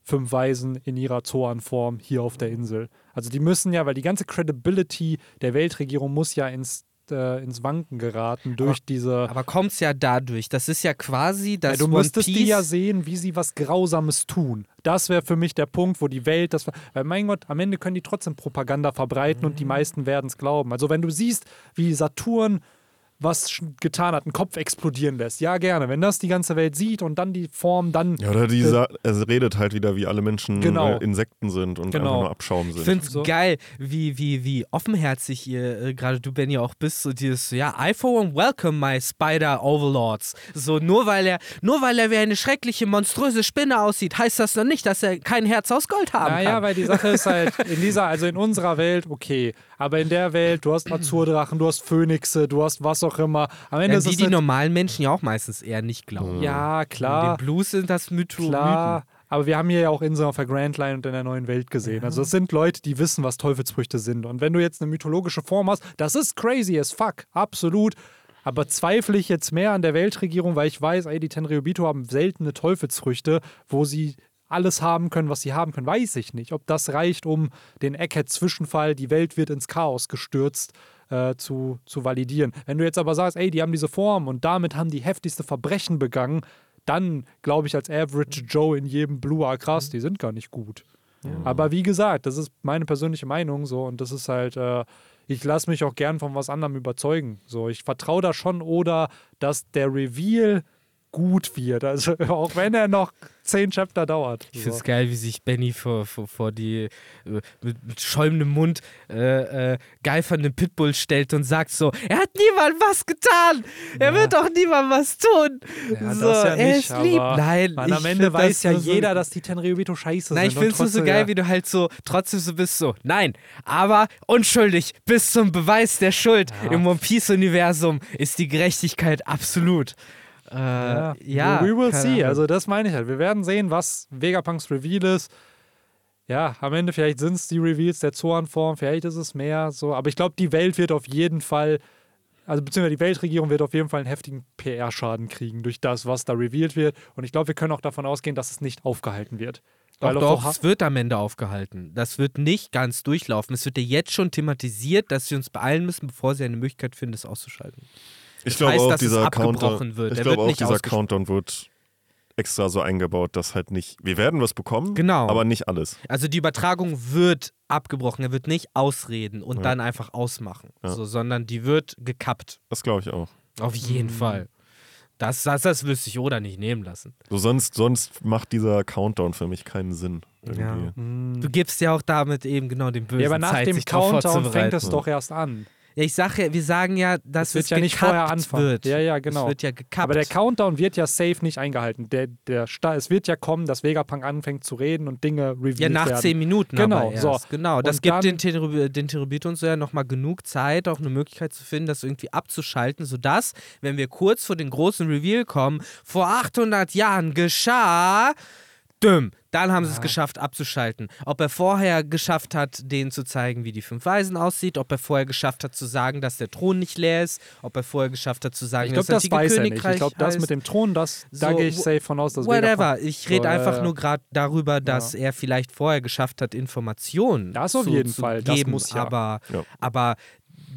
fünf Weisen in ihrer Zoan-Form hier auf der Insel. Also die müssen ja, weil die ganze Credibility der Weltregierung muss ja ins äh, ins Wanken geraten durch aber, diese. Aber kommt es ja dadurch. Das ist ja quasi das. Ja, du müsstest die ja sehen, wie sie was Grausames tun. Das wäre für mich der Punkt, wo die Welt das. Weil mein Gott, am Ende können die trotzdem Propaganda verbreiten mhm. und die mhm. meisten werden es glauben. Also wenn du siehst, wie Saturn was getan hat, einen Kopf explodieren lässt. Ja, gerne. Wenn das die ganze Welt sieht und dann die Form, dann. Ja, oder die äh, er redet halt wieder, wie alle Menschen genau. äh, Insekten sind und genau. einfach nur Abschaum sind. Ich finde es so. geil, wie, wie, wie offenherzig ihr, äh, gerade du, Benny, auch bist. So dieses, ja, I for one welcome my Spider Overlords. So, nur weil er, nur weil er wie eine schreckliche, monströse Spinne aussieht, heißt das noch nicht, dass er kein Herz aus Gold haben naja, kann. Naja, weil die Sache ist halt, in dieser, also in unserer Welt, okay. Aber in der Welt, du hast Azurdrachen, du hast Phönixe, du hast was auch immer. Am Ende ja, die, die halt normalen Menschen ja auch meistens eher nicht glauben. Ja, klar. In den Blues sind das Mytho klar. Mythen. Aber wir haben hier ja auch Insel auf der Grand Line und in der neuen Welt gesehen. Ja. Also es sind Leute, die wissen, was Teufelsfrüchte sind. Und wenn du jetzt eine mythologische Form hast, das ist crazy as fuck. Absolut. Aber zweifle ich jetzt mehr an der Weltregierung, weil ich weiß, ey, die Tenryubito haben seltene Teufelsfrüchte, wo sie alles haben können, was sie haben können, weiß ich nicht. Ob das reicht, um den Egghead-Zwischenfall, die Welt wird ins Chaos gestürzt, äh, zu, zu validieren. Wenn du jetzt aber sagst, ey, die haben diese Form und damit haben die heftigste Verbrechen begangen, dann glaube ich als Average Joe in jedem Blue, ah krass, die sind gar nicht gut. Ja. Aber wie gesagt, das ist meine persönliche Meinung so und das ist halt, äh, ich lasse mich auch gern von was anderem überzeugen. So, ich vertraue da schon oder dass der Reveal gut wird. Also auch wenn er noch zehn Chapter dauert. Ich finde es geil, wie sich Benny vor, vor, vor die äh, mit, mit, schäumendem Mund äh, äh, geifernden Pitbull stellt und sagt so, er hat niemand was getan. Er ja. wird doch niemand was tun. Ja, so, ja er nicht, ist lieb. Nein, man, am Ende weiß ja jeder, dass die Tenryubito scheiße nein, sind. Nein, ich finde es so geil, wie du halt so trotzdem so bist so, nein, aber unschuldig bis zum Beweis der Schuld. Im One Piece Universum ist die Gerechtigkeit absolut. Äh, ja. We will see. Also, das meine ich halt. Wir werden sehen, was Vegapunks Reveal ist. ja, am Ende vielleicht sind es die Reveals der Zoan-Form, vielleicht ist es mehr so, aber ich glaube, die Welt wird auf jeden Fall, also beziehungsweise die Weltregierung wird auf jeden Fall einen heftigen PR-Schaden kriegen durch das, was da revealed wird. Und ich glaube, wir können auch davon ausgehen, dass es nicht aufgehalten wird. Doch, doch, es wird am Ende aufgehalten. Das wird nicht ganz durchlaufen. Es wird ja jetzt schon thematisiert, dass sie uns beeilen müssen, bevor sie eine Möglichkeit finden, es auszuschalten. Ich glaube auch, dieser Countdown, wird. Ich glaube auch, dieser Countdown wird extra so eingebaut, dass halt nicht, wir werden was bekommen, genau. aber nicht alles. Also die Übertragung wird abgebrochen, er wird nicht ausreden und ja. dann einfach ausmachen, ja. so, sondern die wird gekappt. Das glaube ich auch. Auf jeden mhm. Fall. Das, das, das wüsste ich oder nicht nehmen lassen. So, sonst, sonst macht dieser Countdown für mich keinen Sinn. Ja. Du gibst ja auch damit eben genau den bösen Ja, aber nach Zeit, dem Countdown fängt es doch erst an. Ja, ich sage ja, wir sagen ja, dass es, wird es ja nicht vorher anfangen. wird. Ja, ja, genau. Es wird ja gekappt. Aber der Countdown wird ja safe nicht eingehalten. Der, der es wird ja kommen, dass Vegapunk anfängt zu reden und Dinge revealed Ja, nach werden. zehn Minuten genau, so. Genau, das und gibt den, den Terubit so ja nochmal genug Zeit, auch eine Möglichkeit zu finden, das irgendwie abzuschalten, sodass, wenn wir kurz vor den großen Reveal kommen, vor 800 Jahren geschah Dümm. Dann haben sie es geschafft, abzuschalten. Ob er vorher geschafft hat, denen zu zeigen, wie die fünf Weisen aussieht, ob er vorher geschafft hat zu sagen, dass der Thron nicht leer ist, ob er vorher geschafft hat zu sagen, ich glaub, dass das weiß er nicht. Ich glaube, das mit dem Thron, das, so, da gehe ich safe von aus, dass Whatever. Ich rede so, einfach äh, nur gerade darüber, dass ja. er vielleicht vorher geschafft hat, Informationen das auf zu, jeden zu Fall. geben. Das muss ja. Aber, ja. aber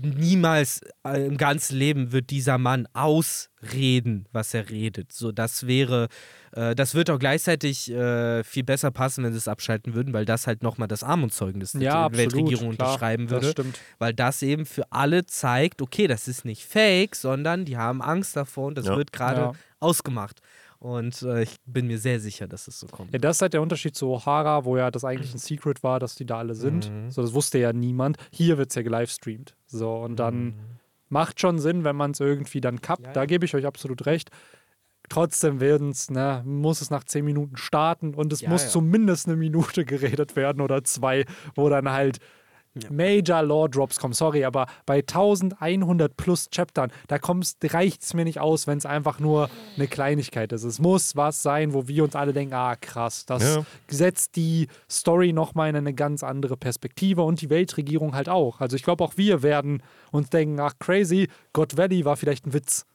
niemals äh, im ganzen Leben wird dieser Mann ausreden, was er redet. So, das wäre, äh, das wird auch gleichzeitig äh, viel besser passen, wenn sie es abschalten würden, weil das halt nochmal das Armutszeugnis ja, der Weltregierung klar, unterschreiben würde. Das stimmt. Weil das eben für alle zeigt, okay, das ist nicht fake, sondern die haben Angst davor und das ja. wird gerade ja. ausgemacht. Und äh, ich bin mir sehr sicher, dass es so kommt. Ja, das ist halt der Unterschied zu O'Hara, wo ja das eigentlich ein Secret war, dass die da alle sind. Mhm. So, das wusste ja niemand. Hier wird es ja gelivestreamt. So, und dann mhm. macht schon Sinn, wenn man es irgendwie dann kappt. Ja, da gebe ich euch absolut recht. Trotzdem werden's, ne, muss es nach zehn Minuten starten und es ja, muss zumindest eine Minute geredet werden oder zwei, wo dann halt ja. Major Law Drops kommen. Sorry, aber bei 1100 plus Chaptern, da reicht es mir nicht aus, wenn es einfach nur eine Kleinigkeit ist. Es muss was sein, wo wir uns alle denken, ah krass, das ja. setzt die Story nochmal in eine ganz andere Perspektive und die Weltregierung halt auch. Also ich glaube auch wir werden uns denken, ach crazy, God Valley war vielleicht ein Witz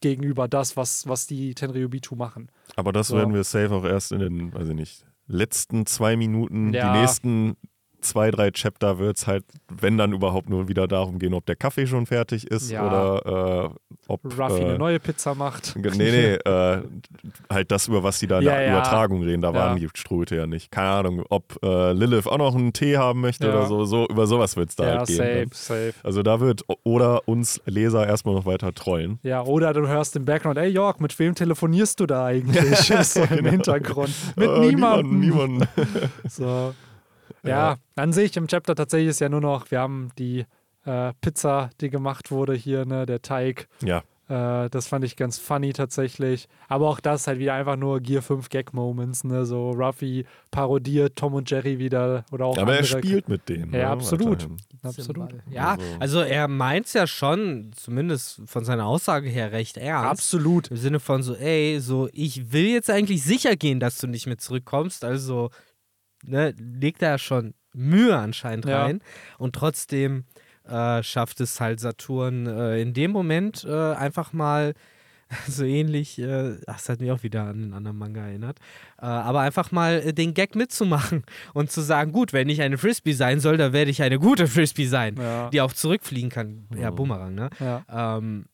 gegenüber das, was, was die Tenryubitu machen. Aber das so. werden wir safe auch erst in den, weiß ich nicht, letzten zwei Minuten, ja. die nächsten zwei, drei Chapter wird es halt, wenn dann überhaupt nur wieder darum gehen, ob der Kaffee schon fertig ist ja. oder äh, ob. Ruffy äh, eine neue Pizza macht. Nee, nee, äh, halt das, über was die da in ja, der ja. Übertragung reden, da waren die Ströte ja nicht. Keine Ahnung, ob äh, Lilith auch noch einen Tee haben möchte oder so, so. Über sowas wird es da halt gehen. Safe, safe. Also da wird oder uns Leser erstmal noch weiter trollen. Ja, oder du hörst im Background, ey Jörg, mit wem telefonierst du da eigentlich? so im genau. Hintergrund. Mit äh, niemandem. Niemanden. so. Ja, an sich im Chapter tatsächlich ist ja nur noch, wir haben die äh, Pizza, die gemacht wurde hier, ne, der Teig. Ja. Äh, das fand ich ganz funny tatsächlich. Aber auch das halt wieder einfach nur Gear 5 Gag-Moments, ne? So Ruffy parodiert Tom und Jerry wieder oder auch. Aber er spielt mit denen. Ja, ne? absolut. Absolut. Ja, also er meint es ja schon, zumindest von seiner Aussage her, recht ernst. Absolut. Im Sinne von so, ey, so, ich will jetzt eigentlich sicher gehen, dass du nicht mehr zurückkommst. Also ne, legt da schon Mühe anscheinend rein. Ja. Und trotzdem äh, schafft es halt Saturn äh, in dem Moment äh, einfach mal so ähnlich, äh, das hat mich auch wieder an einen anderen Manga erinnert, äh, aber einfach mal äh, den Gag mitzumachen und zu sagen, gut, wenn ich eine Frisbee sein soll, dann werde ich eine gute Frisbee sein, ja. die auch zurückfliegen kann. Ja, Bumerang, ne? Ja. Ähm,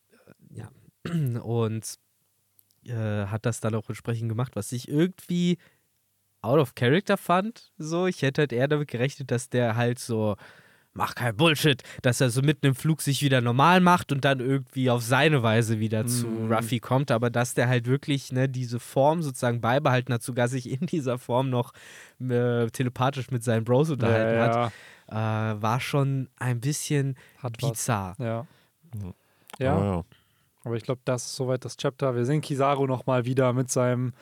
ja. Und hat das dann auch entsprechend gemacht, was ich irgendwie out of character fand. So, ich hätte halt eher damit gerechnet, dass der halt so, mach kein Bullshit, dass er so mitten im Flug sich wieder normal macht und dann irgendwie auf seine Weise wieder mm. zu mhm. Ruffy kommt, aber dass der halt wirklich ne, diese Form sozusagen beibehalten hat, sogar sich in dieser Form noch äh, telepathisch mit seinen Bros unterhalten ja, ja. hat, äh, war schon ein bisschen hat bizarr. Was. Ja. Ja. ja. Aber ich glaube, das ist soweit das Chapter. Wir sehen Kizaru nochmal wieder mit seinem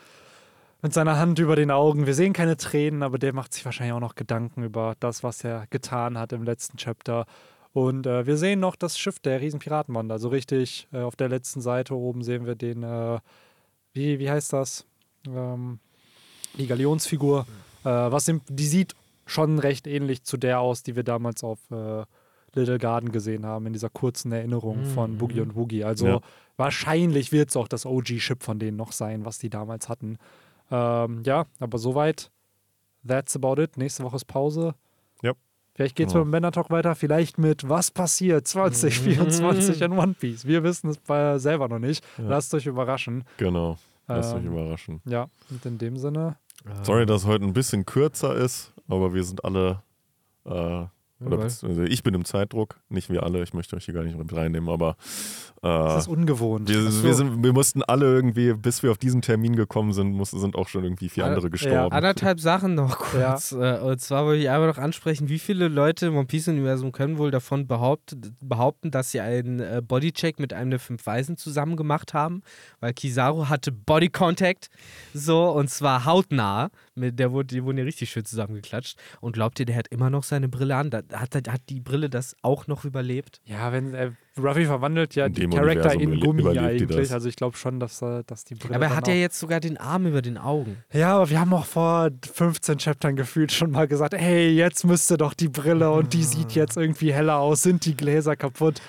mit seiner Hand über den Augen. Wir sehen keine Tränen, aber der macht sich wahrscheinlich auch noch Gedanken über das, was er getan hat im letzten Chapter. Und äh, wir sehen noch das Schiff der Riesenpiratenbande. Also richtig äh, auf der letzten Seite oben sehen wir den, äh, wie, wie heißt das? Ähm, die Galionsfigur. Mhm. was im, die sieht schon recht ähnlich zu der aus, die wir damals auf äh, Little Garden gesehen haben, in dieser kurzen Erinnerung mhm. von Boogie und Woogie. Also ja. wahrscheinlich wird es auch das OG-Chip von denen noch sein, was die damals hatten. Ähm, ja, aber soweit. That's about it. Nächste Woche ist Pause. Ja. Vielleicht geht es ja. mit dem Männer Talk weiter. Vielleicht mit Was passiert 2024 in One Piece. Wir wissen es selber noch nicht. Ja. Lasst euch überraschen. Genau. Lasst ähm, euch überraschen. Ja, und in dem Sinne. Sorry, dass es heute ein bisschen kürzer ist, aber wir sind alle äh, oder also ich bin im Zeitdruck, nicht wir alle, ich möchte euch hier gar nicht mit reinnehmen, aber äh, das ist ungewohnt. Wir, so. wir, sind, wir, mussten alle irgendwie, bis wir auf diesen Termin gekommen sind, mussten, sind auch schon irgendwie vier andere gestorben. Ja. Anderthalb Sachen noch kurz. Ja. Äh, und zwar wollte ich einmal noch ansprechen, wie viele Leute im One Piece-Universum können wohl davon behaupt, behaupten, dass sie einen äh, Bodycheck mit einem der fünf Weisen zusammen gemacht haben, weil Kizaru hatte Body Contact, so, und zwar hautnah. Mit, der wurde, die wurden ja richtig schön zusammengeklatscht. Und glaubt ihr, der hat immer noch seine Brille an? Da, hat, hat die Brille das auch noch überlebt? Ja, wenn äh, Ruffy verwandelt ja die Charakter in Gummi eigentlich. Also ich glaube schon, dass, äh, dass die Brille. Aber er hat ja jetzt sogar den Arm über den Augen. Ja, aber wir haben auch vor 15 Chaptern gefühlt schon mal gesagt, hey, jetzt müsste doch die Brille und die sieht jetzt irgendwie heller aus, sind die Gläser kaputt.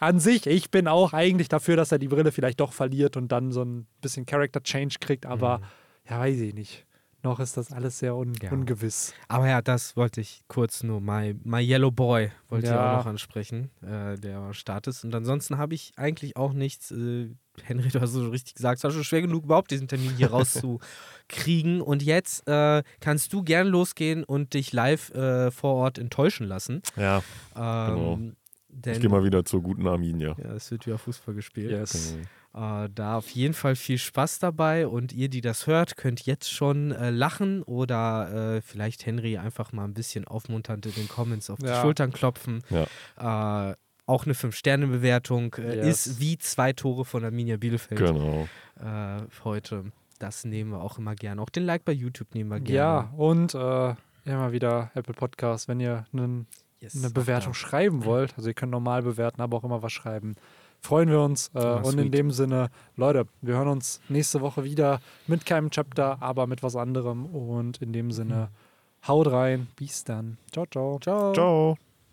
An sich, ich bin auch eigentlich dafür, dass er die Brille vielleicht doch verliert und dann so ein bisschen Character Change kriegt, aber mhm. ja, weiß ich nicht noch ist das alles sehr un ja. ungewiss. Aber ja, das wollte ich kurz nur. My, my Yellow Boy wollte ja. ich auch noch ansprechen, äh, der Start ist. Und ansonsten habe ich eigentlich auch nichts. Äh, Henry, du hast es so richtig gesagt, es war schon schwer genug, überhaupt diesen Termin hier rauszukriegen. Und jetzt äh, kannst du gern losgehen und dich live äh, vor Ort enttäuschen lassen. Ja. Ähm, genau. ich gehe mal wieder zur guten Arminia. Ja, es wird wieder Fußball gespielt. Yes. Genau. Äh, da auf jeden Fall viel Spaß dabei und ihr, die das hört, könnt jetzt schon äh, lachen oder äh, vielleicht Henry einfach mal ein bisschen aufmunternd in den Comments auf ja. die Schultern klopfen. Ja. Äh, auch eine 5-Sterne-Bewertung äh, yes. ist wie zwei Tore von Arminia Bielefeld genau. Äh, heute. Das nehmen wir auch immer gerne. Auch den Like bei YouTube nehmen wir gerne. Ja, und immer wieder Apple Podcast, wenn ihr einen, yes, eine Bewertung schreiben wollt. Also ihr könnt normal bewerten, aber auch immer was schreiben freuen wir uns. Äh, oh, und in dem Sinne, Leute, wir hören uns nächste Woche wieder mit keinem Chapter, aber mit was anderem. Und in dem Sinne, haut rein. Bis dann. Ciao, ciao. Ciao. Ciao.